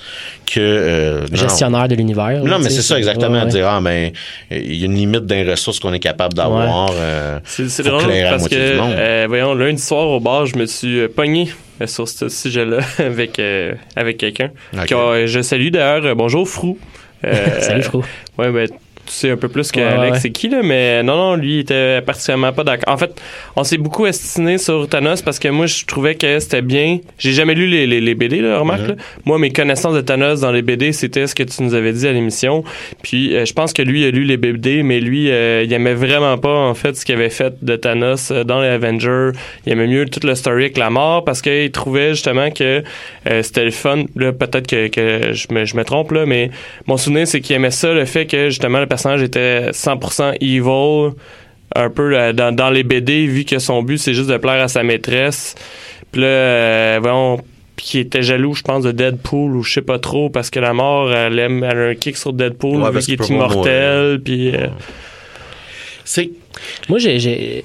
que euh, non. Gestionnaire de l'univers. Non, mais c'est ça exactement, ouais, ouais. dire ah ben il y a une limite d'un ressources qu'on est capable d'avoir. euh, C'est drôle parce que, euh, voyons, lundi soir au bar, je me suis euh, pogné sur ce sujet-là avec, euh, avec quelqu'un. Ok. Que, euh, je salue d'ailleurs. euh, bonjour, Frou. Euh, Salut, Fro. Ouais, ben, tu sais un peu plus que Ouais, Alex, ouais. c'est qui, là, mais non, non, lui, il était particulièrement pas d'accord. En fait, on s'est beaucoup estiné sur Thanos parce que moi, je trouvais que c'était bien. J'ai jamais lu les, les, les BD, là, remarque, là. Moi, mes connaissances de Thanos dans les BD, c'était ce que tu nous avais dit à l'émission. Puis, euh, je pense que lui a lu les BD, mais lui, euh, il aimait vraiment pas, en fait, ce qu'il avait fait de Thanos euh, dans les Avengers. Il aimait mieux toute le story avec la mort parce qu'il trouvait justement que euh, c'était le fun. Là, peut-être que, que je, me, je me trompe, là, mais mon souvenir, c'est qu'il aimait ça, le fait que justement le personnage était 100% evil, un peu là, dans, dans les BD, vu que son but c'est juste de plaire à sa maîtresse. Puis là, euh, voyons, qu'il était jaloux, je pense, de Deadpool ou je sais pas trop, parce que la mort, elle, aime, elle a un kick sur Deadpool, Ouais, vu parce qu'il est immortel, puis... euh, C'est Moi, j'ai-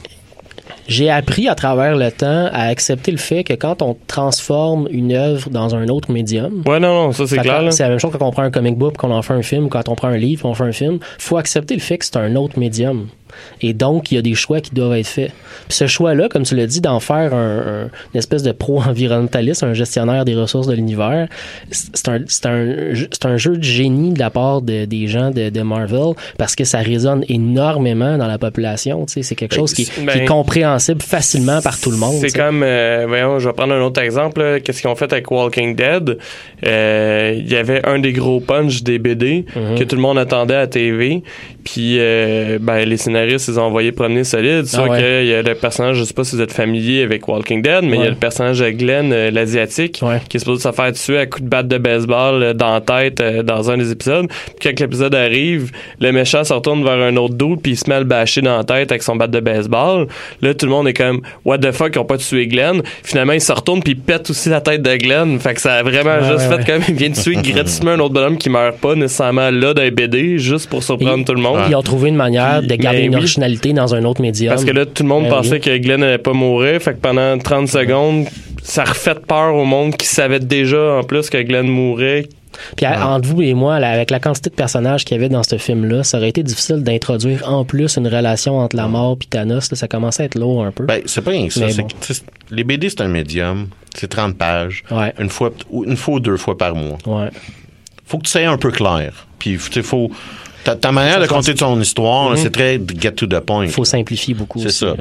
j'ai appris à travers le temps à accepter le fait que quand on transforme une œuvre dans un autre médium, Ouais, non, non, ça c'est clair. C'est la même chose quand on prend un comic book, qu'on en fait un film, quand on prend un livre, on fait un film. faut accepter le fait que c'est un autre médium. Et donc, il y a des choix qui doivent être faits. Puis ce choix-là, comme tu l'as dit, d'en faire un, un- une espèce de pro-environnementaliste, un gestionnaire des ressources de l'univers, c'est un, un, un jeu de génie de la part de- des gens de, de Marvel parce que ça résonne énormément dans la population. Tu sais, c'est quelque chose qui, est- qui est Ben, compréhensible facilement par tout le monde. C'est comme, euh, voyons, je vais prendre un autre exemple. Qu'est-ce qu'ils ont fait avec Walking Dead? Euh, Il y avait un des gros punch des BD Mhm. que tout le monde attendait à TV. Puis, euh, ben, les scénaristes, ils ont envoyé promener solide. Soit Ah ouais. qu'il y a le personnage, je sais pas si vous êtes familier avec Walking Dead, mais il y a le personnage de Glenn, euh, l'Asiatique, Ouais. qui est supposé se faire tuer à coups de batte de baseball euh, dans la tête euh, dans un des épisodes. Puis quand l'épisode arrive, le méchant se retourne vers un autre doute puis il se met à le bâcher dans la tête avec son batte de baseball. Là, tout le monde est comme What the fuck, ils ont pas tué Glenn. Finalement, il se retourne puis il pète aussi la tête de Glenn. Fait que ça a vraiment Ouais, juste ouais, fait ouais. comme il vient de tuer gratuitement un autre bonhomme qui meurt pas nécessairement là d'un BD juste pour surprendre Et- tout le monde. Ils ont trouvé une manière Puis- de garder mais une oui. originalité dans un autre médium. Parce que là, tout le monde Ben pensait oui. que Glenn allait pas mourir. Fait que pendant 30 secondes, ça refait peur au monde qui savait déjà en plus que Glenn mourait. Puis à- entre vous et moi, là, avec la quantité de personnages qu'il y avait dans ce film-là, ça aurait été difficile d'introduire en plus une relation entre la mort et Thanos. là. ça commençait à être lourd un peu. Ben, c'est pas rien que ça. Bon. que, les BD, c'est un médium. C'est 30 pages. Ouais. Une fois, ou une fois ou deux fois par mois. Ouais. Faut que tu sois un peu clair. Puis, tu faut. Ta, ta manière de compter ton histoire, là, c'est très get to the point. Il faut simplifier beaucoup. C'est ça.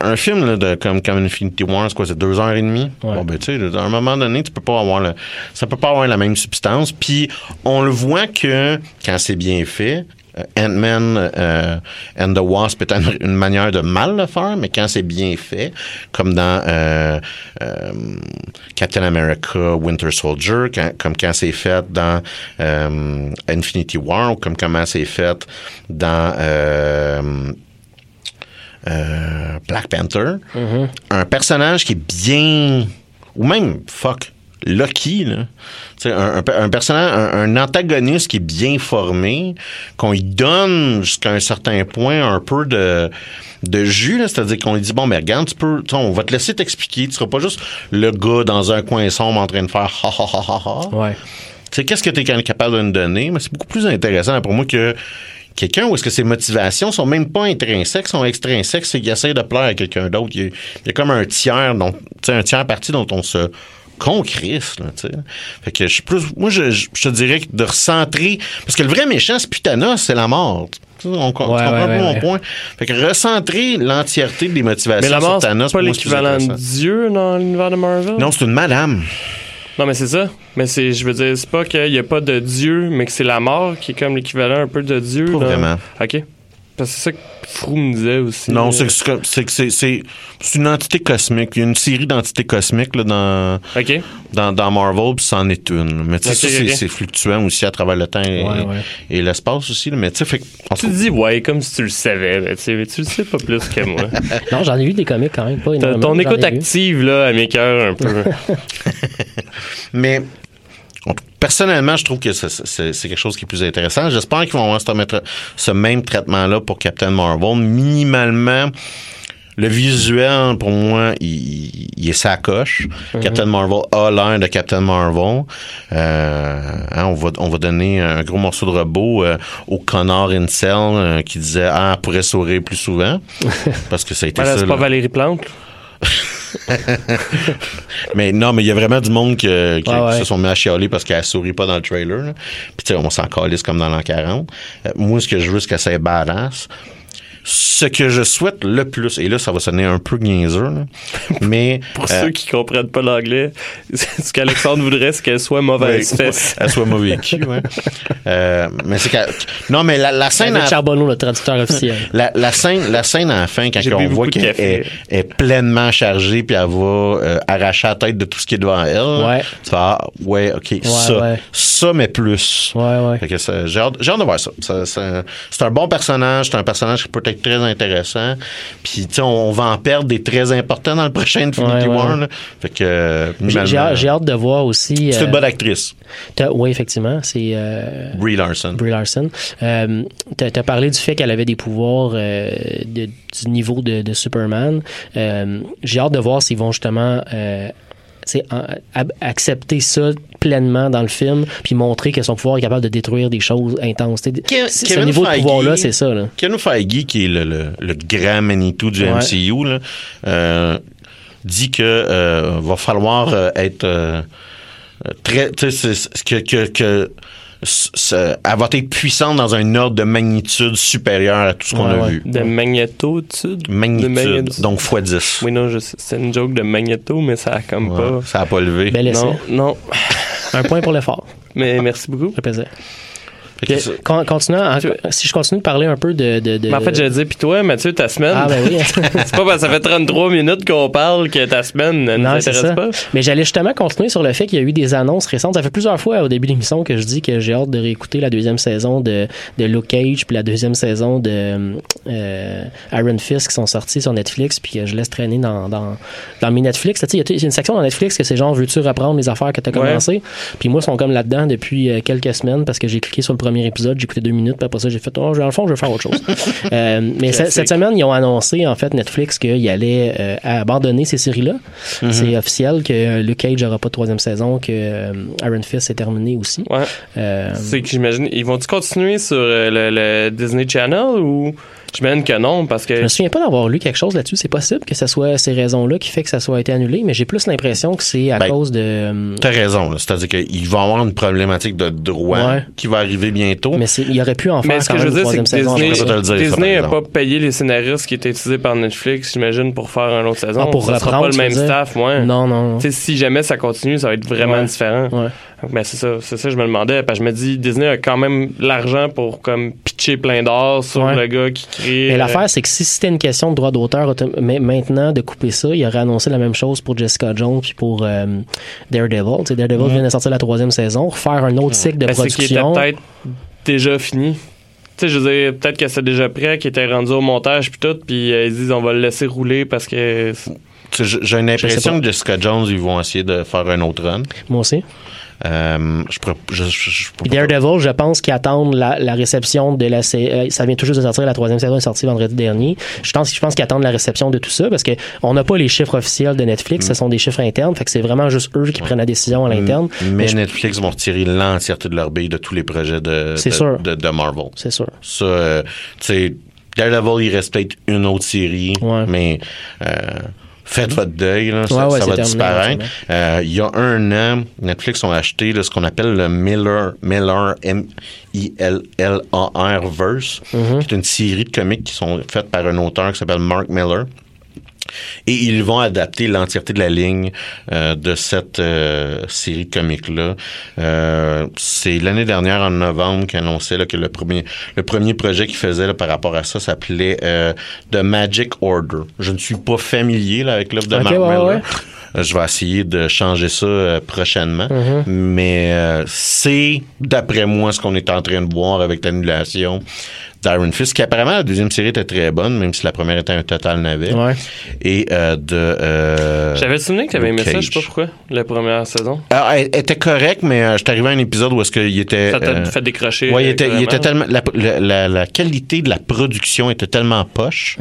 Un film là, de, comme, comme Infinity War, c'est quoi, c'est deux heures et demie? Ouais. Bon, ben, tu sais, à un moment donné, tu peux pas avoir le, ça peut pas avoir la même substance. Puis, on le voit que, quand c'est bien fait, Ant-Man euh, and the Wasp est une, une manière de mal le faire, mais quand c'est bien fait, comme dans euh, euh, Captain America, Winter Soldier, quand- comme quand c'est fait dans euh, Infinity War, ou comme comment c'est fait dans euh, euh, Black Panther, un personnage qui est bien, ou même fuck, Loki, là. Un, un, un personnage, un, un antagoniste qui est bien formé, qu'on lui donne jusqu'à un certain point un peu de de jus, c'est-à-dire qu'on lui dit bon, mais regarde, tu peux, on va te laisser t'expliquer, tu seras pas juste le gars dans un coin sombre en train de faire ha ha ha ha ha. Ouais. Qu'est-ce que tu es capable de nous donner? Mais c'est beaucoup plus intéressant pour moi que quelqu'un où est-ce que ses motivations sont même pas intrinsèques, sont extrinsèques, c'est qu'il essaie de plaire à quelqu'un d'autre. Il, y a- comme un tiers, dont, tu sais, un tiers parti dont on se concrisse, là, tu sais. Fait que je suis plus, moi, je, je, je te dirais que de recentrer, parce que le vrai méchant, c'est Putanos, c'est la mort. On, ouais, pas ouais, mon point? Fait que recentrer l'entièreté des motivations Mais la mort, c'est pas l'équivalent de. Dieu dans l'univers de Marvel? Non, c'est une madame. Non, mais c'est ça. Mais c'est, je veux dire, c'est pas qu'il y a pas de Dieu, mais que c'est la mort qui est comme l'équivalent un peu de Dieu. Pas vraiment. OK. Parce que c'est ça que Frou me disait aussi. Non, Euh, c'est c'est que c'est une entité cosmique. Il y a une série d'entités cosmiques là, dans, dans, dans Marvel, puis c'en est une. Mais tu sais, c'est fluctuant aussi à travers le temps et, Ouais, ouais. et l'espace aussi. là. Mais tu sais, Tu cas, dis ouais, comme si tu le savais. mais tu le sais pas plus que moi. Non, j'en ai lu des comics quand même, pas énormément. Ton écoute active, là, à mes cœurs, un peu. mais personnellement, je trouve que c'est- quelque chose qui est plus intéressant. J'espère qu'ils vont avoir ce, mettre- ce même traitement-là pour Captain Marvel. Minimalement, le visuel, pour moi, il, il est sa coche. Captain Marvel a l'air de Captain Marvel. Euh, hein, on, va, on va donner un gros morceau de robot euh, au connard Incel euh, qui disait Ah, elle pourrait sourire plus souvent. Parce que ça a été Voilà, ça. c'est pas là. Valérie Plante. Mais non, mais il y a vraiment du monde que- qui, Ouais, qui ouais. se sont mis à chialer parce qu'elle sourit pas dans le trailer. là. Puis tu sais, on s'en calisse comme dans l'an 40. Euh, moi, ce que je veux, c'est qu'elle soit badass. Ce que je souhaite le plus, et là, ça va sonner un peu niaiseux, là, mais... Pour euh, ceux qui comprennent pas l'anglais, ce qu'Alexandre voudrait, c'est qu'elle soit mauvaise ouais, fesse. elle soit mauvais cul, ouais. Euh, mais c'est qu'elle- Non, mais la, la scène... David à- Charbonneau, le traducteur officiel. La, la scène, la scène à la fin, quand on voit qu'elle est, est pleinement chargée puis elle va euh, arracher la tête de tout ce qui est devant elle. Ouais. Tu ah, ouais, ok, ça, ouais. ça, mais plus. Ouais, ouais. J'ai hâte, de voir ça. Ça- ça- C'est un bon personnage, c'est un personnage qui peut être très intéressant. Puis, tu sais, on, on va en perdre des très importants dans le prochain Infinity Ouais, War. là. Fait que, euh, J'ai- hâte- de voir aussi. c'est euh, une bonne actrice, oui, effectivement, c'est euh, Brie Larson. Brie Larson. Euh, t'as as parlé du fait qu'elle avait des pouvoirs euh, de- du niveau de, de Superman. Euh, J'ai hâte de voir s'ils vont justement euh, c'est accepter ça pleinement dans le film, puis montrer que son pouvoir est capable de détruire des choses intenses. Ce niveau de Feige- pouvoir-là, c'est ça. Là. Kevin Feige, qui est le, le, le grand Manitou du Ouais. MCU, là, euh, dit que euh, va falloir euh, être euh, très, que, que, que s- s- elle va être puissante dans un ordre de magnitude supérieur à tout ce qu'on Ouais, a ouais. vu. De. De Magnitude, magnitude. donc x 10. Oui, non, je sais, c'est une joke de magnéto, mais ça a comme Ouais, pas. ça a pas levé. Non, non. Un point pour l'effort. Mais merci beaucoup. Ça fait plaisir. Puis, con- continuant, en- si je continue de parler un peu de. de, de- Mais en fait, j'allais dire, puis toi, Mathieu, ta semaine. Ah, ben oui. c'est pas parce que ça fait 33 minutes qu'on parle que ta semaine ne nous intéresse ça. pas. Mais j'allais justement continuer sur le fait qu'il y a eu des annonces récentes. Ça fait plusieurs fois au début de l'émission que je dis que j'ai hâte de réécouter la deuxième saison de, de Luke Cage puis la deuxième saison de euh, Iron Fist qui sont sortis sur Netflix puis que je laisse traîner dans, dans, dans mes Netflix. Tu sais, Il y a- il y a une section dans Netflix que c'est genre veux-tu reprendre les affaires que tu as Ouais. commencé Puis moi, ils sont comme là-dedans depuis euh, quelques semaines parce que j'ai cliqué sur le premier épisode, j'ai écouté deux minutes, puis après ça, j'ai fait, oh, dans le fond, je vais faire autre chose. Euh, mais cette semaine, ils ont annoncé, en fait, Netflix, qu'ils allaient euh, abandonner ces séries-là. Mhm. C'est officiel que euh, Luke Cage n'aura pas de troisième saison, que Iron Fist est terminé aussi. Ouais. C'est que j'imagine, ils vont-tu continuer sur le, le Disney Channel ou? J'imagine que non parce que je me souviens pas d'avoir lu quelque chose là-dessus. C'est possible que ce soit ces raisons-là qui fait que ça soit été annulé, mais j'ai plus l'impression que c'est à Ben, cause de. euh, T'as raison, là. c'est-à-dire qu'il va y avoir une problématique de droit Ouais. qui va arriver bientôt. mais c'est- il aurait pu en faire Mais ce quand que je même veux une dire, c'est troisième que saison. Disney, je pourrais te le dire, ça, Disney par a pas payé les scénaristes qui étaient utilisés par Netflix, j'imagine, pour faire une autre saison. Ah, pour ça sera reprendre, pas le même staff, moi. Non, non, non. Tu sais, si jamais ça continue, ça va être vraiment Ouais. différent. Ouais. Ben c'est ça, c'est ça je me demandais. Parce que je me dis, Disney a quand même l'argent pour comme pitcher plein d'or sur Ouais. le gars qui crée. Mais euh, l'affaire, c'est que si c'était une question de droit d'auteur, maintenant de couper ça, il aurait annoncé la même chose pour Jessica Jones puis pour euh, Daredevil. Tu sais, Daredevil vient de sortir la troisième saison, refaire un autre cycle de ben, c'est production. peut-être déjà fini. Tu sais, je veux dire, peut-être que c'est déjà prêt, qu'il était rendu au montage puis tout, puis euh, ils disent on va le laisser rouler parce que J'ai une impression que Jessica Jones, ils vont essayer de faire un autre run. Moi aussi. Euh, je pourrais- je- je- je pourrais Puis pas- Daredevil, je pense qu'ils attendent la, la réception de la sé- euh, ça vient tout juste de sortir, la troisième saison est sortie vendredi dernier. Je pense, je pense qu'ils attendent la réception de tout ça parce que on n'a pas les chiffres officiels de Netflix, Mm. ce sont des chiffres internes, fait que c'est vraiment juste eux qui prennent la décision à l'interne. Mais Netflix vont retirer l'entièreté de leur bille de tous les projets de, sûr. de, de Marvel. C'est sûr. Ça, euh, tu sais, Daredevil, il reste peut-être une autre série, Ouais. mais euh, faites votre deuil, là, ça, Ouais, ça c'est va terminé, disparaître. Euh, Il y a un an, Netflix ont acheté là, ce qu'on appelle le Miller, Miller, M-I-L-L-A-R Verse, Mm-hmm. qui est une série de comics qui sont faites par un auteur qui s'appelle Mark Miller. Et ils vont adapter l'entièreté de la ligne euh, de cette euh, série de comics-là. Euh, c'est l'année dernière, en novembre, qu'ils annonçaient là, que le premier, le premier projet qu'ils faisaient là, par rapport à ça s'appelait The Magic Order. Je ne suis pas familier là, avec l'œuvre de Ok, Mark ouais, Miller. ouais. Euh, Je vais essayer de changer ça prochainement. Mm-hmm. Mais c'est, d'après moi, ce qu'on est en train de voir avec l'annulation d'Iron Fist, qui apparemment, la deuxième série était très bonne, même si la première était un total navet. Ouais. Et euh, de... euh, J'avais souvenir que t'avais aimé Luke ça, je sais pas Cage. pourquoi, la première saison. Ah, elle était correcte, mais euh, je suis arrivé à un épisode où est-ce qu'il était... Ça t'a euh, fait décrocher. Ouais, il était, il carrément. était tellement, la, la, la- la qualité de la production était tellement poche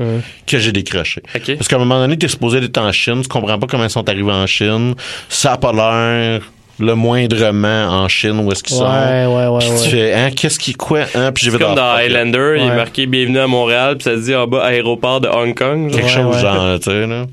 que j'ai décroché. Ok. Parce qu'à un moment donné, t'es supposé être en Chine, tu comprends pas comment ils sont arrivés en Chine, ça a pas l'air le moindrement en Chine où est-ce qu'ils sont. Ouais, ouais, ouais, Puis tu ouais. fais, hein, qu'est-ce qui, quoi, hein, puis j'ai vu comme dans. Highlander, il est Ouais. marqué Bienvenue à Montréal, puis ça se dit en bas aéroport de Hong Kong. genre. Quelque Ouais, chose ouais. genre, tu sais, là.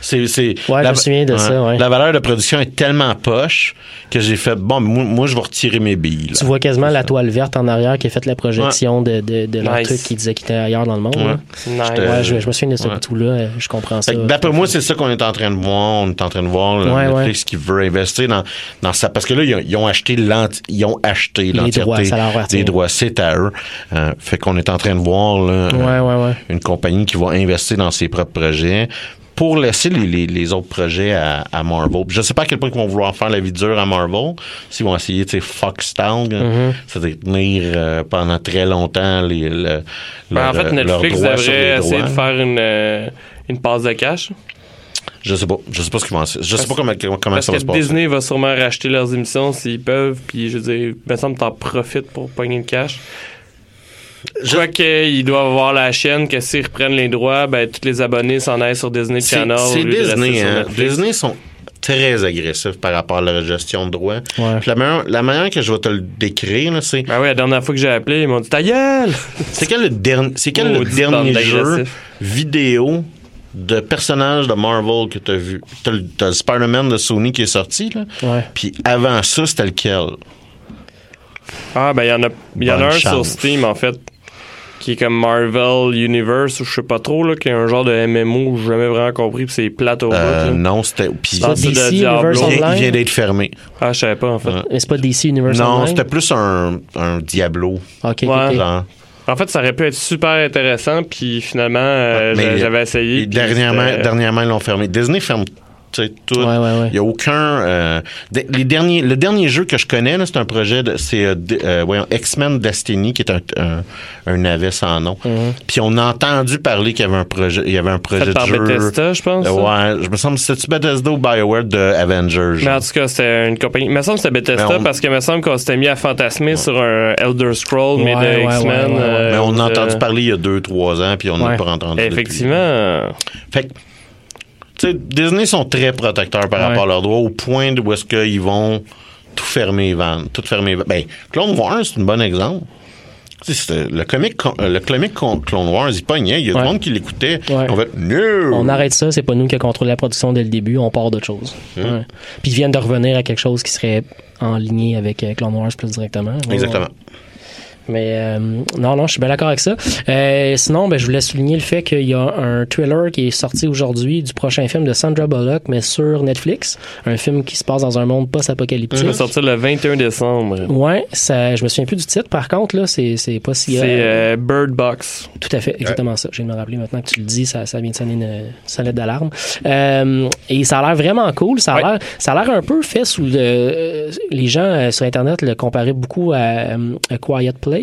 C'est, c'est, Ouais, je me souviens de ça, ouais. La valeur de production est tellement poche que j'ai fait, bon, moi, moi, je vais retirer mes billes, là. Tu vois quasiment la toile verte en arrière qui a fait la projection de, de, de leur Nice. truc qui disait qu'il était ailleurs dans le monde. Ouais. là. Nice. J'étais- Ouais, je, je me souviens de ce Ouais. tout-là. Je comprends ça. D'après moi, c'est ça qu'on est en train de voir. On est en train de voir le Ouais, Netflix qui veut investir dans, dans ça. Parce que là, ils ont, ils ont acheté l'enti- ils ont acheté droits, l'entièreté des droits. C'est à eux. Euh, fait qu'on est en train de voir là, Ouais, euh, ouais, ouais. une compagnie qui va investir dans ses propres projets pour laisser les, les, les autres projets à, à Marvel. Je sais pas à quel point ils vont vouloir faire la vie dure à Marvel. S'ils vont essayer, tu sais, Fox style, Mm-hmm. c'est-à-dire tenir euh, pendant très longtemps les, le, Ben, en fait, Netflix devrait essayer de faire une, euh, une passe de cash. Je sais pas. Je sais pas ce qu'ils vont Je sais Parce- pas comment, comment Parce ça va que se passer. Disney va sûrement racheter leurs émissions s'ils peuvent, puis je veux dire, il me semble que t'en profites pour pogner le cash. Je crois qu'il doit avoir la chaîne que s'ils reprennent les droits, ben tous les abonnés s'en aillent sur Disney Channel. c'est Disney, hein. Disney sont très agressif par rapport à la gestion de droit. Ouais. Puis La, manière, la manière que je vais te le décrire, c'est Ben oui, la dernière fois que j'ai appelé, ils m'ont dit ta gueule! c'est quel le, dernier c'est quel le dernier jeu vidéo de personnages de Marvel que tu as vu? T'as le, t'as le Spider-Man de Sony qui est sorti, là. Ouais. Puis avant ça, c'était lequel? Ah, ben il y en a, y en a un sur. Steam, en fait, qui est comme Marvel Universe, ou je sais pas trop, là, qui est un genre de MMO, j'ai jamais vraiment compris, puis c'est plate au Euh, bout. non, c'était. Puis c'est de DC Diablo. Universe il vient, il Online? vient d'être fermé. Ah, je savais pas, en fait. Mais c'est pas DC Universe Non, Online? c'était plus un, un Diablo. Ok, Ouais. ok. Genre. En fait, ça aurait pu être super intéressant, puis finalement, euh, j'avais essayé. Dernièrement, dernièrement, ils l'ont fermé. Disney ferme tout. Ouais, ouais, ouais. Il n'y a aucun. euh, de- les derniers, le dernier jeu que je connais, c'est un projet de. C'est euh, de- euh, X-Men Destiny, qui est un, un, un navet sans nom. Mhm. Puis on a entendu parler qu'il y avait un projet, il y avait un projet Fait par de jeu. Bethesda, je pense. Euh, ouais, je me semble c'était-tu Bethesda ou BioWare de Avengers? Mais en tout cas, c'était une compagnie. Il me semble que c'était Bethesda on- parce qu'il me semble qu'on s'était mis à fantasmer sur un Elder Scroll, mais de ouais, X-Men. ouais, ouais, ouais. euh, Mais on a de- entendu parler il y a deux, trois ans, puis on n'a Ouais. pas entendu. depuis. Effectivement. Fait que, tu sais, Disney sont très protecteurs par Ouais. rapport à leurs droits au point où est-ce qu'ils vont tout fermer vendre. Tout fermer. Ben, Clone Wars, c'est un bon exemple. Le comic, con- euh, le comic con- Clone Wars, il pognait. Il y a Ouais. du monde qui l'écoutait. Ouais. On fait, no! On arrête ça, c'est pas nous qui contrôlons la production dès le début, on part d'autre chose. Hum. Ouais. Puis ils viennent de revenir à quelque chose qui serait en ligne avec euh, Clone Wars plus directement. Ouais, Exactement. Mais euh, non, non, je suis bien d'accord avec ça. Euh, sinon, ben, je voulais souligner le fait qu'il y a un thriller qui est sorti aujourd'hui du prochain film de Sandra Bullock, mais sur Netflix. Un film qui se passe dans un monde post-apocalyptique. Ça va sortir le 21 décembre. Ouais, ça, je me souviens plus du titre. Par contre, là, c'est, c'est pas si. C'est euh, euh, Bird Box. tout à fait, exactement ça. Je viens de me rappeler maintenant que tu le dis, ça, ça vient de sonner une sonnette d'alarme. Euh, et ça a l'air vraiment cool. Ça a Ouais. l'air, ça a l'air un peu fait sous le. euh, les gens euh, sur Internet le comparaient beaucoup à, euh, A Quiet Place,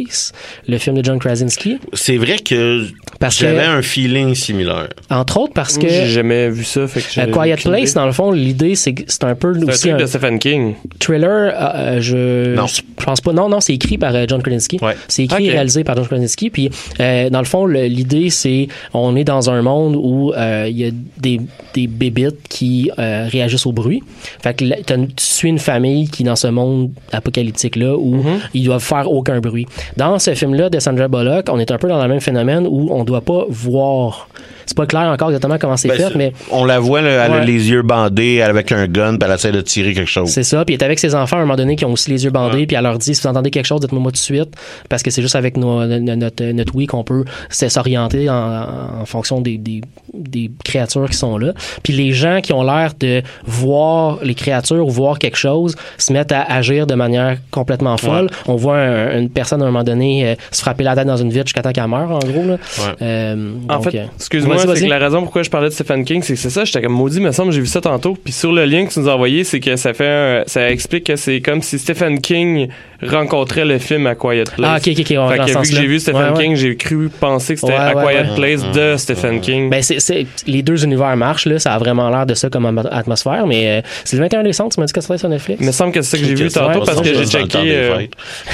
le film de John Krasinski. C'est vrai que j'avais un feeling similaire. Entre autres parce que J'ai jamais vu ça. Fait que Quiet Place, idée. dans le fond, l'idée, c'est que c'est un peu C'est un aussi truc un de Stephen King. thriller. euh, euh, je, Non. je pense pas. Non, non, c'est écrit par euh, John Krasinski. Ouais. C'est écrit et réalisé par John Krasinski. Puis, euh, dans le fond, l'idée, c'est on est dans un monde où euh, il y a des, des bébites qui euh, réagissent au bruit. Fait que là, tu suis une famille qui, dans ce monde apocalyptique-là, où Mhm. ils doivent faire aucun bruit. Dans ce film-là de Sandra Bullock, on est un peu dans le même phénomène où on doit pas voir. C'est pas clair encore exactement comment c'est Ben, fait, mais On la voit, là, elle a Ouais. les yeux bandés avec un gun, puis elle essaie de tirer quelque chose. C'est ça. Puis elle est avec ses enfants à un moment donné qui ont aussi les yeux bandés. Puis elle leur dit si vous entendez quelque chose, dites-moi tout de suite. Parce que c'est juste avec nos- no- notre, notre oui qu'on peut s'orienter en, en fonction des, des, des créatures qui sont là. Puis les gens qui ont l'air de voir les créatures ou voir quelque chose se mettent à agir de manière complètement folle. On voit un- une personne à un moment donné euh, se frapper la tête dans une vitre jusqu'à temps qu'elle meurt, en gros. Là. Ouais. Euh, En donc, fait, euh, excuse-moi, c'est que la raison pourquoi je parlais de Stephen King, c'est que c'est ça, j'étais comme maudit, me semble, j'ai vu ça tantôt. Puis sur le lien que tu nous as envoyé, c'est que ça fait un- ça explique que c'est comme si Stephen King rencontrait le film A Quiet Place. Ah, ok, ok, ok, on va Fait dans que ce vu que j'ai vu Stephen Ouais, ouais. King, j'ai cru penser que c'était Ouais, A ouais, Quiet ouais. Place de Stephen King. Ben c'est, les deux univers marchent là, ça a vraiment l'air de ça comme atmosphère, mais euh, c'est le 21 décembre, tu m'as dit que c'était sur Netflix? Il me semble que c'est ça que j'ai vu ça, tantôt parce que j'ai checké. euh,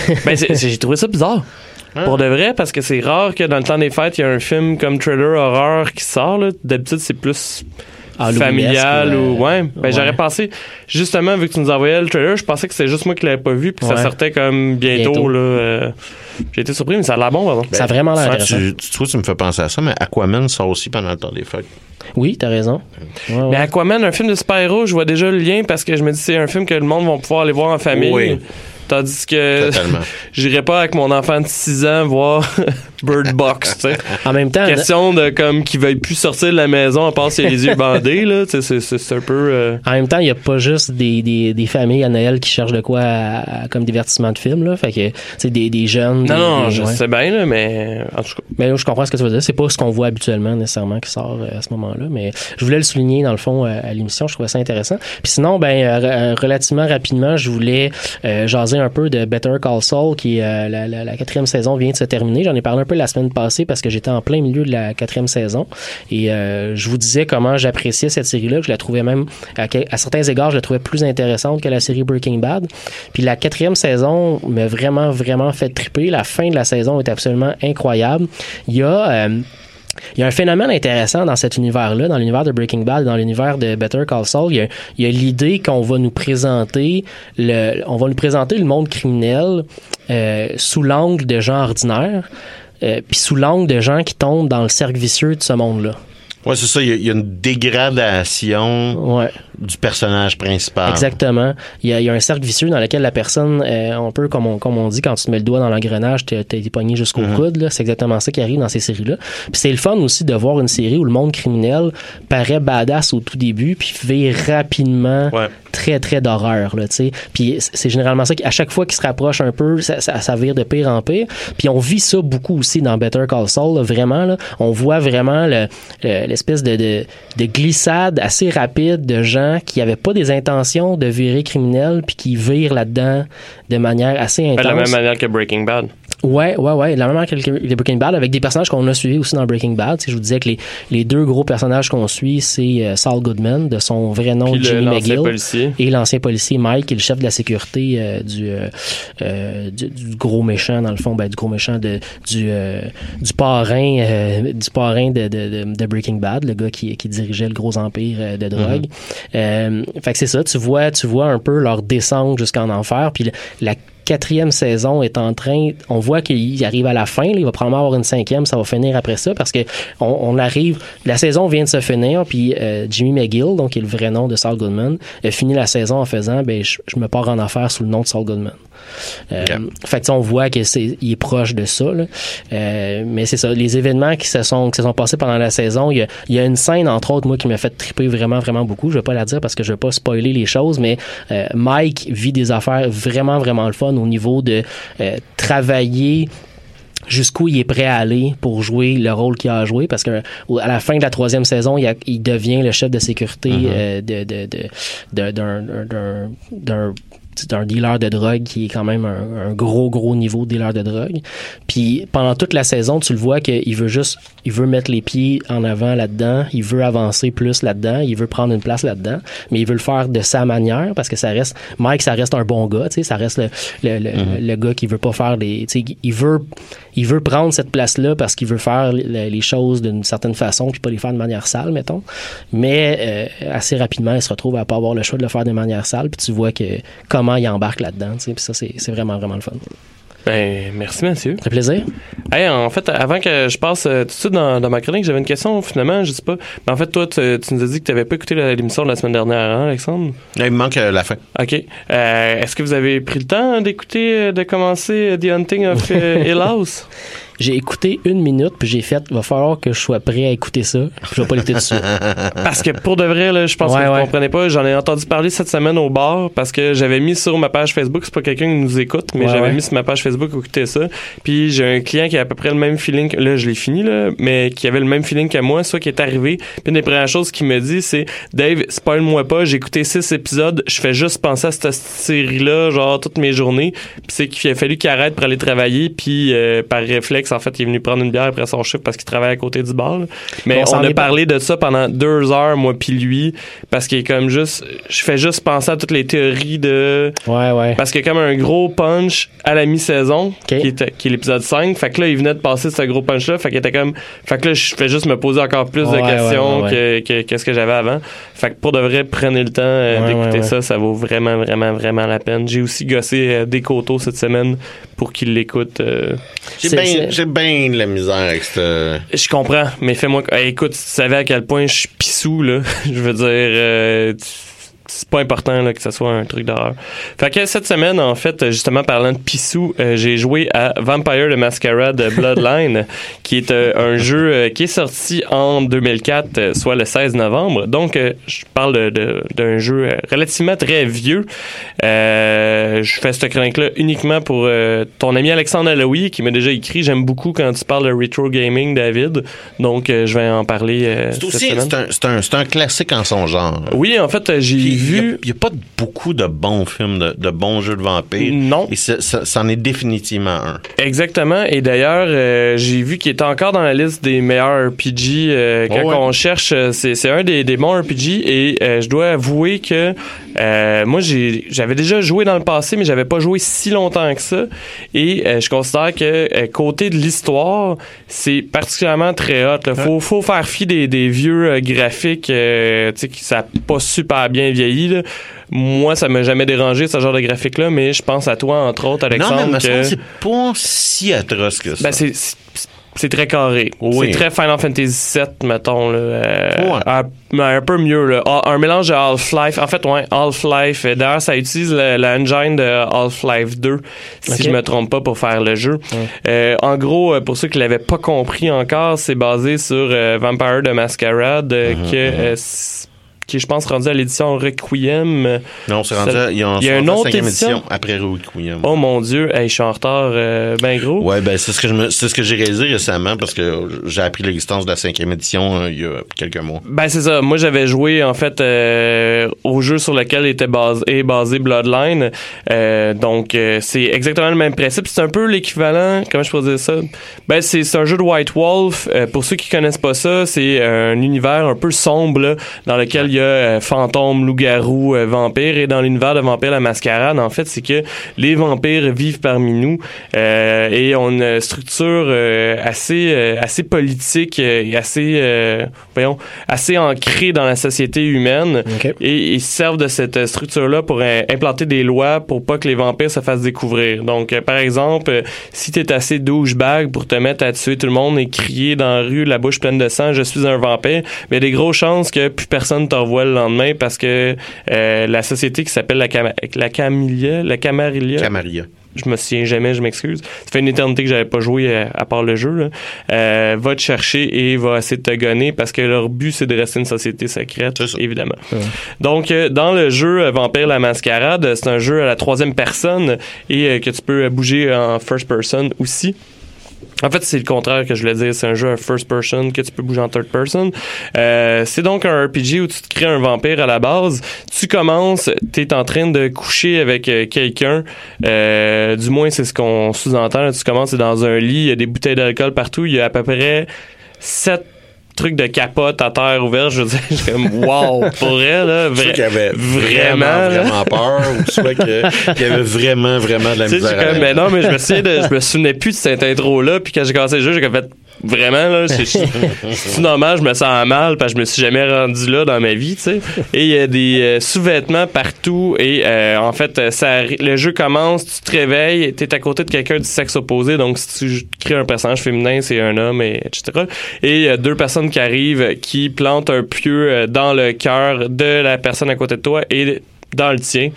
ben, j'ai trouvé ça bizarre. Pour de vrai, parce que c'est rare que dans le temps des fêtes, il y a un film comme thriller horreur qui sort. là. D'habitude, c'est plus familial ou ouais. Ben ouais. j'aurais pensé justement vu que tu nous envoyais le trailer, je pensais que c'était juste moi qui l'avais pas vu puis Ouais. ça sortait comme bientôt, Bientôt. là. euh, J'ai été surpris mais ça a l'air bon pardon. ça a vraiment l'air Ça, intéressant. tu, tu, toi, tu me fais penser à ça, mais Aquaman sort aussi pendant le temps des fêtes. Oui, t'as raison. Ouais, ouais. Mais Aquaman, un film de super-héros, je vois déjà le lien parce que je me dis c'est un film que le monde va pouvoir aller voir en famille. Oui. Tandis que Totalement. j'irai pas avec mon enfant de 6 ans voir Bird Box, tu sais. En même temps, Question de comme qu'il veuille plus sortir de la maison à part s'il a les yeux bandés là, tu sais, c'est- c'est c'est un peu euh, en même temps, il y a pas juste des, des, des familles à Noël qui cherchent de quoi à- à- comme divertissement de film là, fait que c'est des, des jeunes. des- Non, non, des- je ouais. sais bien, là, mais en tout cas. Mais je comprends ce que tu veux dire. C'est pas ce qu'on voit habituellement nécessairement qui sort euh, à ce moment-là, mais je voulais le souligner dans le fond euh, à l'émission. Je trouvais ça intéressant. Puis sinon, ben relativement rapidement, je voulais euh, jaser un peu de Better Call Saul, qui euh, la, quatrième saison vient de se terminer. J'en ai parlé un peu la semaine passée parce que j'étais en plein milieu de la quatrième saison et euh, je vous disais comment j'appréciais cette série-là. Je la trouvais même à, à certains égards, je la trouvais plus intéressante que la série Breaking Bad. Puis la quatrième saison m'a vraiment vraiment fait triper. La fin de la saison est absolument incroyable. Il y a euh, il y a un phénomène intéressant dans cet univers-là, dans l'univers de Breaking Bad, dans l'univers de Better Call Saul. Il y a, l'idée qu'on va nous présenter le, on va nous présenter le monde criminel euh, sous l'angle de gens ordinaires, euh, puis sous l'angle de gens qui tombent dans le cercle vicieux de ce monde-là. Ouais, c'est ça. Il y, a, il y a une dégradation Ouais. du personnage principal. Exactement. Il y, a, il y a un cercle vicieux dans lequel la personne, euh, on peut, comme on, comme on dit, quand tu te mets le doigt dans l'engrenage, t'es t'es pogné jusqu'au Mhm. coude. là. C'est exactement ça qui arrive dans ces séries-là. Puis c'est le fun aussi de voir une série où le monde criminel paraît badass au tout début, puis vire rapidement Ouais. très, très d'horreur. Là, tu sais. puis c'est c'est généralement ça qu'à chaque fois qu'il se rapproche un peu, ça, ça, ça vire de pire en pire. Puis on vit ça beaucoup aussi dans Better Call Saul. là, vraiment, là, on voit vraiment le- le- l'espèce de, de, de glissade assez rapide de gens qui n'avaient pas des intentions de virer criminel puis qui virent là-dedans de manière assez intense. de la même manière que Breaking Bad. Ouais, ouais, ouais. La même manière que le- le Breaking Bad, avec des personnages qu'on a suivis aussi dans Breaking Bad. Je vous disais que les, les deux gros personnages qu'on suit, c'est euh, Saul Goodman, de son vrai nom, Puis Jimmy McGill. policier. Et l'ancien policier Mike, qui est le chef de la sécurité euh, du, euh, du, du gros méchant, dans le fond, ben, du gros méchant de, du, euh, du parrain, du parrain de, de, de, de Breaking Bad, le gars qui, qui dirigeait le gros empire de drogue. Euh, fait que c'est ça, tu vois, tu vois un peu leur descente jusqu'en enfer, puis la quatrième saison est en train, on voit qu'il arrive à la fin, il va probablement avoir une cinquième, ça va finir après ça parce que on, on arrive, la saison vient de se finir, puis euh, Jimmy McGill, donc qui est le vrai nom de Saul Goodman, a fini la saison en faisant, ben je, je me pars en affaires sous le nom de Saul Goodman. Euh, Fait que on voit que c'est il est proche de ça. là. Euh, mais c'est ça, les événements qui se sont qui se sont passés pendant la saison, il y a, il y a une scène entre autres moi qui m'a fait triper vraiment vraiment beaucoup. Je vais pas la dire parce que je vais pas spoiler les choses, mais euh, Mike vit des affaires vraiment vraiment le fun au niveau de euh, travailler jusqu'où il est prêt à aller pour jouer le rôle qu'il a à jouer parce que à la fin de la troisième saison il, a- il devient le chef de sécurité euh, de de de de- d'un d'un dealer de drogue qui est quand même un, un gros gros niveau de dealer de drogue puis pendant toute la saison tu le vois qu'il veut juste il veut mettre les pieds en avant là-dedans il veut avancer plus là-dedans il veut prendre une place là-dedans mais il veut le faire de sa manière parce que ça reste Mike ça reste un bon gars tu sais ça reste le le, le, le gars qui veut pas faire des tu sais il veut il veut prendre cette place-là parce qu'il veut faire les, les choses d'une certaine façon puis pas les faire de manière sale, mettons. Mais euh, assez rapidement, il se retrouve à pas avoir le choix de le faire de manière sale puis tu vois que comment il embarque là-dedans, tu sais, puis ça c'est vraiment vraiment le fun. Ben, merci, Mathieu. Ça fait plaisir. Hey, en fait, avant que je passe euh, tout de suite dans, dans ma chronique, j'avais une question, finalement, je sais pas. Mais en fait, toi, tu, tu nous as dit que tu n'avais pas écouté l'émission de la semaine dernière, hein, Alexandre? Là, il me manque euh, la fin. OK. Euh, Est-ce que vous avez pris le temps d'écouter, de commencer The Hunting of euh, Hill House? J'ai écouté une minute puis j'ai fait va falloir que je sois prêt à écouter ça. Je vais pas l'écouter dessus. Parce que pour de vrai, là, je pense Ouais, que vous ouais. comprenez pas. J'en ai entendu parler cette semaine au bar parce que j'avais mis sur ma page Facebook. C'est pas quelqu'un qui nous écoute, mais Ouais, j'avais mis sur ma page Facebook écouter ça. Puis j'ai un client qui a à peu près le même feeling. que- Là, je l'ai fini, là, mais qui avait le même feeling que moi, soit qui est arrivé. Puis une des premières choses qu'il me dit, c'est Dave, spoil-moi pas. J'ai écouté six épisodes. Je fais juste penser à cette série-là, genre toutes mes journées. Puis c'est qu'il a fallu qu'il arrête pour aller travailler. Puis euh, par réflexe, en fait, il est venu prendre une bière après son chiffre parce qu'il travaille à côté du bar. là. Mais On a pas- parlé de ça pendant deux heures, moi puis lui, parce qu'il est comme juste, je fais juste penser à toutes les théories de, Ouais ouais. parce qu'il y a comme un gros punch à la mi-saison, qui, était- qui est l'épisode 5. Fait que là, il venait de passer ce gros punch-là. Fait qu'il était comme, fait que là, je fais juste me poser encore plus de Ouais, ouais, questions ouais, que, que, que ce que j'avais avant. Fait que pour de vrai, prenez le temps euh, Ouais, d'écouter ouais, ouais. ça. Ça vaut vraiment, vraiment, vraiment la peine. J'ai aussi gossé euh, des coteaux cette semaine pour qu'il l'écoute. euh, J'ai bien j'ai bien de la misère avec ce... Je comprends, mais fais-moi. Écoute, tu savais à quel point je suis pissou, là. je veux dire, euh, c'est pas important là, que ce soit un truc d'horreur. Fait que cette semaine, en fait, justement, parlant de pissou, euh, j'ai joué à Vampire the Masquerade Bloodline, qui est euh, un jeu euh, qui est sorti en 2004, euh, soit le 16 novembre. Donc, je parle d'un jeu relativement très vieux. Je fais cette chronique-là uniquement pour ton ami Alexandre Alloui, qui m'a déjà écrit. J'aime beaucoup quand tu parles de retro gaming, David. Donc, je vais en parler C'est aussi c'est un, c'est un, c'est un classique en son genre. Oui, en fait, j'ai vu. Il n'y a, pas beaucoup de bons films, de, de bons jeux de vampires. Non. Et ça, ça, c'en est définitivement un. Exactement. Et d'ailleurs, euh, j'ai vu qu'il était encore dans la liste des meilleurs RPG. euh, quand Oh ouais. on cherche, euh, c'est un des, des bons RPG. Et euh, je dois avouer que moi, j'ai- j'avais déjà joué dans le passé, mais j'avais pas joué si longtemps que ça. Et je considère que côté de l'histoire, c'est particulièrement très hot. Il faut, faut faire fi des, des vieux graphiques, qui ça pas super bien vieilli. Là. Moi, ça m'a jamais dérangé ce genre de graphique-là, mais je pense à toi, entre autres, Alexandre. non, mais que- c'est pas si atroce que ça. ben, c'est, c'est- c'est très carré. Oui. C'est très Final Fantasy VII, mettons. Là, euh, Ouais. un, peu mieux. Là. Ah, Un mélange de Half-Life. En fait, ouais, Half-Life. Euh, D'ailleurs, ça utilise le- l'engine de Half-Life 2, si Ok. je me trompe pas, pour faire le jeu. Euh, en gros, pour ceux qui l'avaient pas compris encore, c'est basé sur euh, Vampire de Masquerade, Mhm, que, s- qui est, je pense, rendu à l'édition Requiem. non, c'est rendu à- il y a une autre édition. après Requiem. Oh mon Dieu, hey, je suis en retard euh, ben gros. Ouais, ben c'est ce que je me, c'est ce que j'ai réalisé récemment parce que j'ai appris l'existence de la cinquième édition euh, il y a quelques mois. Ben c'est ça. Moi j'avais joué en fait euh, au jeu sur lequel était basé, est basé Bloodline. Donc c'est exactement le même principe. C'est un peu l'équivalent. Comment je peux dire ça? Ben c'est c'est un jeu de White Wolf. Pour ceux qui connaissent pas ça, c'est un univers un peu sombre là, dans lequel il y a euh, fantômes, loups-garous, euh, vampires. Et dans l'univers de Vampire la Mascarade, en fait, c'est que les vampires vivent parmi nous euh, et on a une structure assez assez politique et assez voyons assez ancrée dans la société humaine et ils se servent de cette structure-là pour implanter des lois pour pas que les vampires se fassent découvrir. Donc, par exemple, si t'es assez douchebag pour te mettre à tuer tout le monde et crier dans la rue, la bouche pleine de sang, je suis un vampire, mais il y a des grosses chances que plus personne te le lendemain parce que euh, la société qui s'appelle la, Cam la la Camarilla, Camaria. je me souviens jamais, je m'excuse. Ça fait une éternité que j'avais pas joué euh, à part le jeu. Là. Euh, va te chercher et va essayer de te gonner parce que leur but c'est de rester une société secrète, évidemment. Donc euh, dans le jeu Vampire la Mascarade, c'est un jeu à la troisième personne et euh, que tu peux bouger en first person aussi. En fait, c'est le contraire que je voulais dire. C'est un jeu à first person que tu peux bouger en third person. Euh, c'est donc un RPG où tu te crées un vampire à la base. Tu commences, tu es en train de coucher avec euh, quelqu'un. Euh, du moins, c'est ce qu'on sous-entend. Tu commences, dans un lit, il y a des bouteilles d'alcool partout. Il y a à peu près sept trucs de capote à terre ouverte. Je veux dire, comme, wow, pour vrai, là. Vra- avait vraiment, vraiment, vraiment peur, ou soit qu'il y avait vraiment, vraiment de la misère. comme, mais non, mais je me souviens de, je me souvenais plus de cette intro-là, puis quand j'ai commencé le jeu, j'ai fait, vraiment, là, c'est normal, je me sens mal, parce que je me suis jamais rendu là dans ma vie, tu sais. Et il y a des euh, sous-vêtements partout, et euh, en fait, ça, le jeu commence, tu te réveilles, t'es à côté de quelqu'un du sexe opposé, donc si tu crées un personnage féminin, c'est un homme, et, etc. Et il y a deux personnes qui arrivent, qui plantent un pieu euh, dans le cœur de la personne à côté de toi, et dans le tien.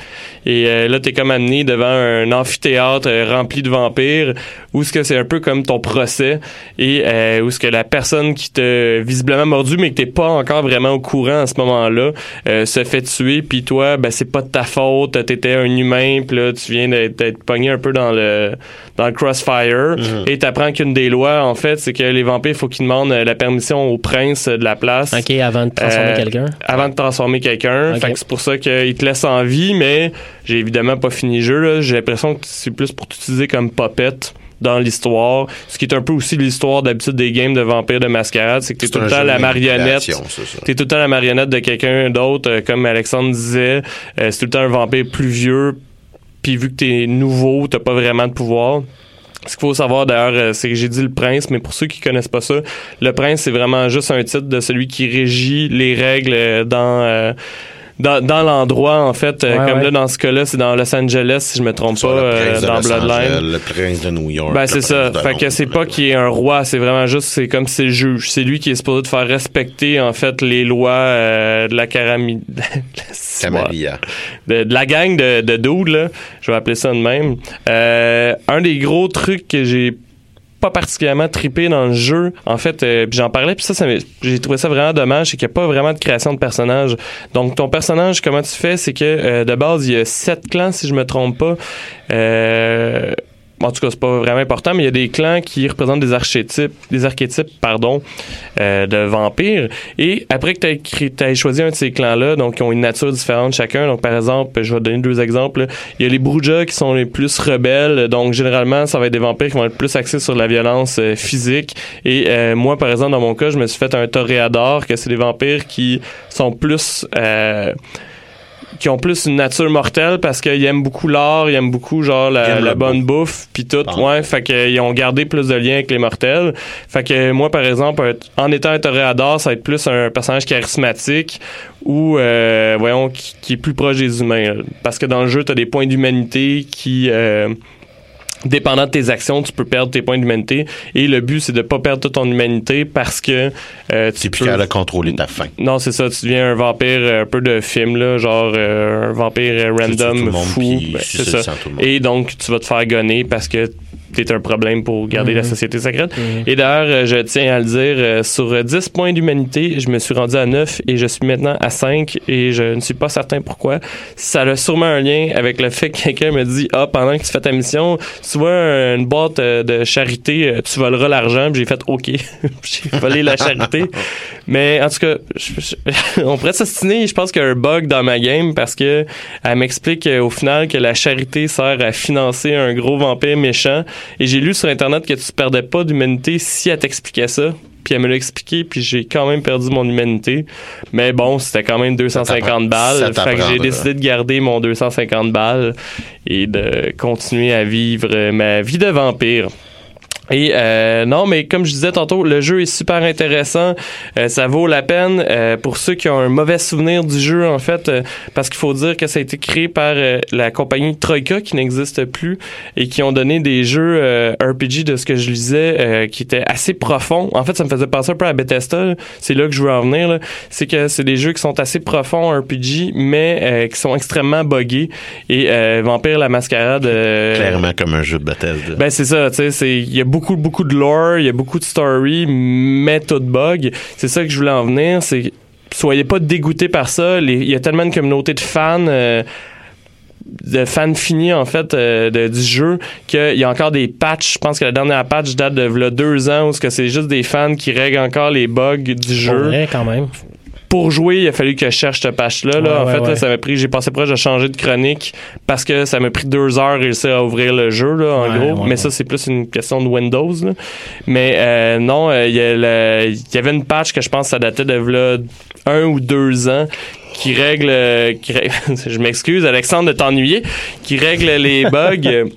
Et euh, là, t'es comme amené devant un amphithéâtre euh, rempli de vampires, où ce que c'est un peu comme ton procès, et euh, où ce que la personne qui t'a visiblement mordu, mais que t'es pas encore vraiment au courant à ce moment-là, euh, se fait tuer, puis toi, ben c'est pas de ta faute, t'étais un humain, puis là, tu viens d'être pogné un peu dans le dans le crossfire, et t'apprends qu'une des lois, en fait, c'est que les vampires, faut qu'ils demandent la permission au prince de la place. OK, avant de transformer quelqu'un. Avant de transformer quelqu'un. Fait que c'est pour ça qu'il te laisse en vie, mais j'ai évidemment pas fini le jeu. J'ai l'impression que c'est plus pour t'utiliser comme puppet dans l'histoire. Ce qui est un peu aussi l'histoire d'habitude des games de vampires de mascarade, c'est que t'es tout le temps la marionnette. T'es tout le temps la marionnette de quelqu'un d'autre, euh, comme Alexandre disait. Euh, c'est tout le temps un vampire plus vieux. Puis vu que t'es nouveau, t'as pas vraiment de pouvoir. Ce qu'il faut savoir d'ailleurs, euh, c'est que j'ai dit le prince, mais pour ceux qui connaissent pas ça, le prince c'est vraiment juste un titre de celui qui régit les règles dans euh, dans, dans l'endroit en fait. Euh, Ouais, comme ouais. là dans ce cas-là, c'est dans Los Angeles si je me trompe pas, le euh, prince de dans Bloodline. Le prince de New York. Ben c'est ça. Fait que c'est pas qu'il est un roi, c'est vraiment juste c'est comme c'est le juge. C'est lui qui est supposé de faire respecter en fait les lois euh, de la carami... Camarilla. de, de la gang de, de dudes, là. Je vais appeler ça de même. Euh, un des gros trucs que j'ai pas particulièrement trippé dans le jeu. En fait, euh, j'en parlais, puis ça, ça j'ai trouvé ça vraiment dommage, c'est qu'il n'y a pas vraiment de création de personnage. Donc, ton personnage, comment tu fais, c'est que euh, de base, il y a sept clans, si je me trompe pas. Euh, en tout cas, c'est pas vraiment important, mais il y a des clans qui représentent des archétypes, des archétypes, pardon, euh, de vampires. Et après que tu aies choisi un de ces clans-là, donc qui ont une nature différente chacun. Donc, par exemple, je vais donner deux exemples. Il y a les Brujas qui sont les plus rebelles. Donc, généralement, ça va être des vampires qui vont être plus axés sur la violence euh, physique. Et euh, moi, par exemple, dans mon cas, je me suis fait un toréador, que c'est des vampires qui sont plus qui ont plus une nature mortelle parce qu'ils aiment beaucoup l'art, ils aiment beaucoup genre la, bonne bouffe. puis tout, ouais, fait qu'ils ont gardé plus de liens avec les mortels. Fait que moi par exemple en étant un toréador, ça va être plus un personnage charismatique ou euh, voyons qui, est plus proche des humains parce que dans le jeu tu as des points d'humanité qui euh, dépendant de tes actions, tu peux perdre tes points d'humanité. Et le but, c'est de pas perdre toute ton humanité parce que euh, tu plus capable de contrôler ta faim. Non, c'est ça. Tu deviens un vampire euh, un peu de film, là, genre euh, un vampire random, fou. Ben, c'est ça. Et donc, tu vas te faire gonner parce que t'es un problème pour garder la mhm. société secrète. Mhm. Et d'ailleurs, euh, je tiens à le dire, euh, sur 10 points d'humanité, je me suis rendu à 9 et je suis maintenant à 5 et je ne suis pas certain pourquoi. Ça a sûrement un lien avec le fait que quelqu'un me dit Ah, pendant que tu fais ta mission, tu vois une boîte euh, de charité, tu voleras l'argent. J'ai fait OK. j'ai volé la charité. Mais en tout cas, on pourrait s'ostiner. Je pense qu'il y a un bug dans ma game parce que elle m'explique au final que la charité sert à financer un gros vampire méchant et j'ai lu sur Internet que tu perdais pas d'humanité si elle t'expliquait ça. Puis elle me l'a expliqué, puis j'ai quand même perdu mon humanité. Mais bon, c'était quand même 250 balles. Fait que j'ai décidé de garder mon 250 balles et de continuer à vivre ma vie de vampire. Et euh, non, mais comme je disais tantôt, le jeu est super intéressant. Euh, ça vaut la peine euh, pour ceux qui ont un mauvais souvenir du jeu, en fait, parce qu'il faut dire que ça a été créé par la compagnie Troika qui n'existe plus et qui ont donné des jeux RPG de ce que je lisais qui étaient assez profonds. En fait, ça me faisait penser un peu à Bethesda. C'est là que je veux en venir. C'est que c'est des jeux qui sont assez profonds RPG, mais qui sont extrêmement buggés. Et Vampire la Mascarade... Clairement comme un jeu de Bethesda. Ben c'est ça, tu sais, il y a beaucoup beaucoup, de lore, il y a beaucoup de story, mais tout de bug. C'est ça que je voulais en venir, c'est soyez pas dégoûtés par ça. Il y a tellement de communauté de fans. Euh, de fans finis en fait euh, du jeu qu'il y a encore des patchs je pense que la dernière patch date de deux ans où c'est juste des fans qui règlent encore les bugs du jeu quand même pour jouer, il a fallu que je cherche cette page-là. en fait, ça m'a pris, j'ai passé proche de changer de chronique parce que ça m'a pris deux heures réussir à ouvrir le jeu, là, en gros. Mais ça, c'est plus une question de Windows. Mais euh, non, euh, il y, avait une patch que je pense que ça datait de là, un ou deux ans qui règle, qui je m'excuse Alexandre de t'ennuyer, qui règle les bugs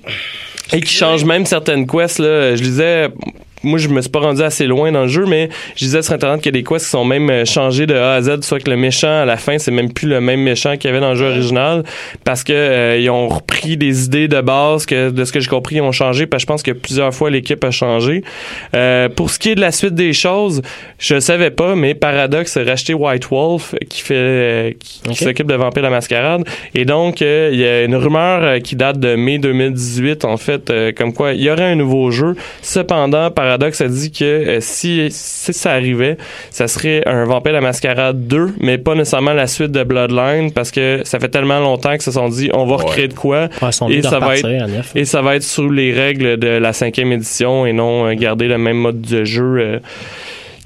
et qui change même certaines quests là. Je disais moi, je me suis pas rendu assez loin dans le jeu, mais je disais sur Internet qu'il y a des quests qui sont même euh, changés de A à Z, soit que le méchant, à la fin, c'est même plus le même méchant qu'il y avait dans le jeu original, parce que euh, ils ont repris des idées de base que, de ce que j'ai compris, ils ont changé, parce que je pense que plusieurs fois, l'équipe a changé. Euh, pour ce qui est de la suite des choses, je savais pas, mais Paradox a racheté White Wolf, qui fait, qui, s'occupe de Vampire la Mascarade, et donc, il y a une rumeur qui date de mai 2018, en fait, comme quoi il y aurait un nouveau jeu. Cependant, Paradox Paradox a dit que euh, si, si ça arrivait, ça serait un Vampire la Mascarade 2, mais pas nécessairement la suite de Bloodline, parce que ça fait tellement longtemps qu'ils se sont dit on va recréer de quoi. et, ça va être, et ça va être sous les règles de la cinquième édition et non euh, garder le même mode de jeu euh,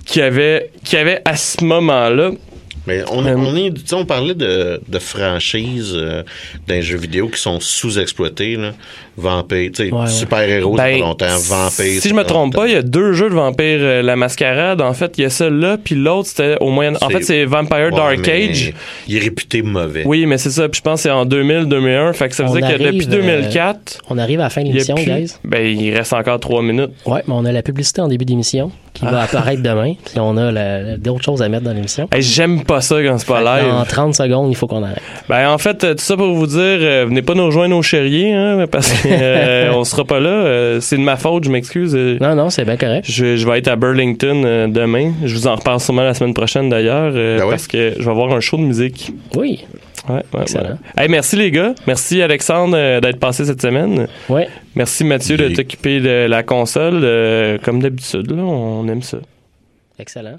qu'il y avait, qu'il y avait à ce moment-là. Mais on, on, est, on parlait de, de franchises d'un jeu vidéo qui sont sous-exploitées. Vampire, tu sais, super-héros ben, longtemps, Vampire. Si je me trompe pas, il y a deux jeux de Vampire euh, la Mascarade. En fait, il y a ça là, puis l'autre, c'était au moyen. En fait, c'est Vampire Dark Age. Il est réputé mauvais. Oui, mais c'est ça. Puis je pense que c'est en 2000-2001. Fait que ça veut dire que depuis 2004. Euh, on arrive à la fin de l'émission, guys. Ben, il reste encore trois minutes. Ouais, mais on a la publicité en début d'émission qui va apparaître demain. Puis on a d'autres choses à mettre dans l'émission. J'aime pas ça quand c'est pas live. En 30 secondes, il faut qu'on arrête. Ben, en fait, tout ça pour vous dire, euh, venez pas nous rejoindre au Chérier, hein, parce que euh, on sera pas là. Euh, c'est de ma faute, je m'excuse. Non, non, c'est bien correct. Je, je, vais être à Burlington demain. Je vous en reparle sûrement la semaine prochaine d'ailleurs, ben parce que je vais avoir un show de musique. Oui. Ouais, ouais, Excellent. merci les gars. Merci Alexandre d'être passé cette semaine. Ouais. Merci Mathieu de t'occuper de la console. comme d'habitude, on aime ça. Excellent.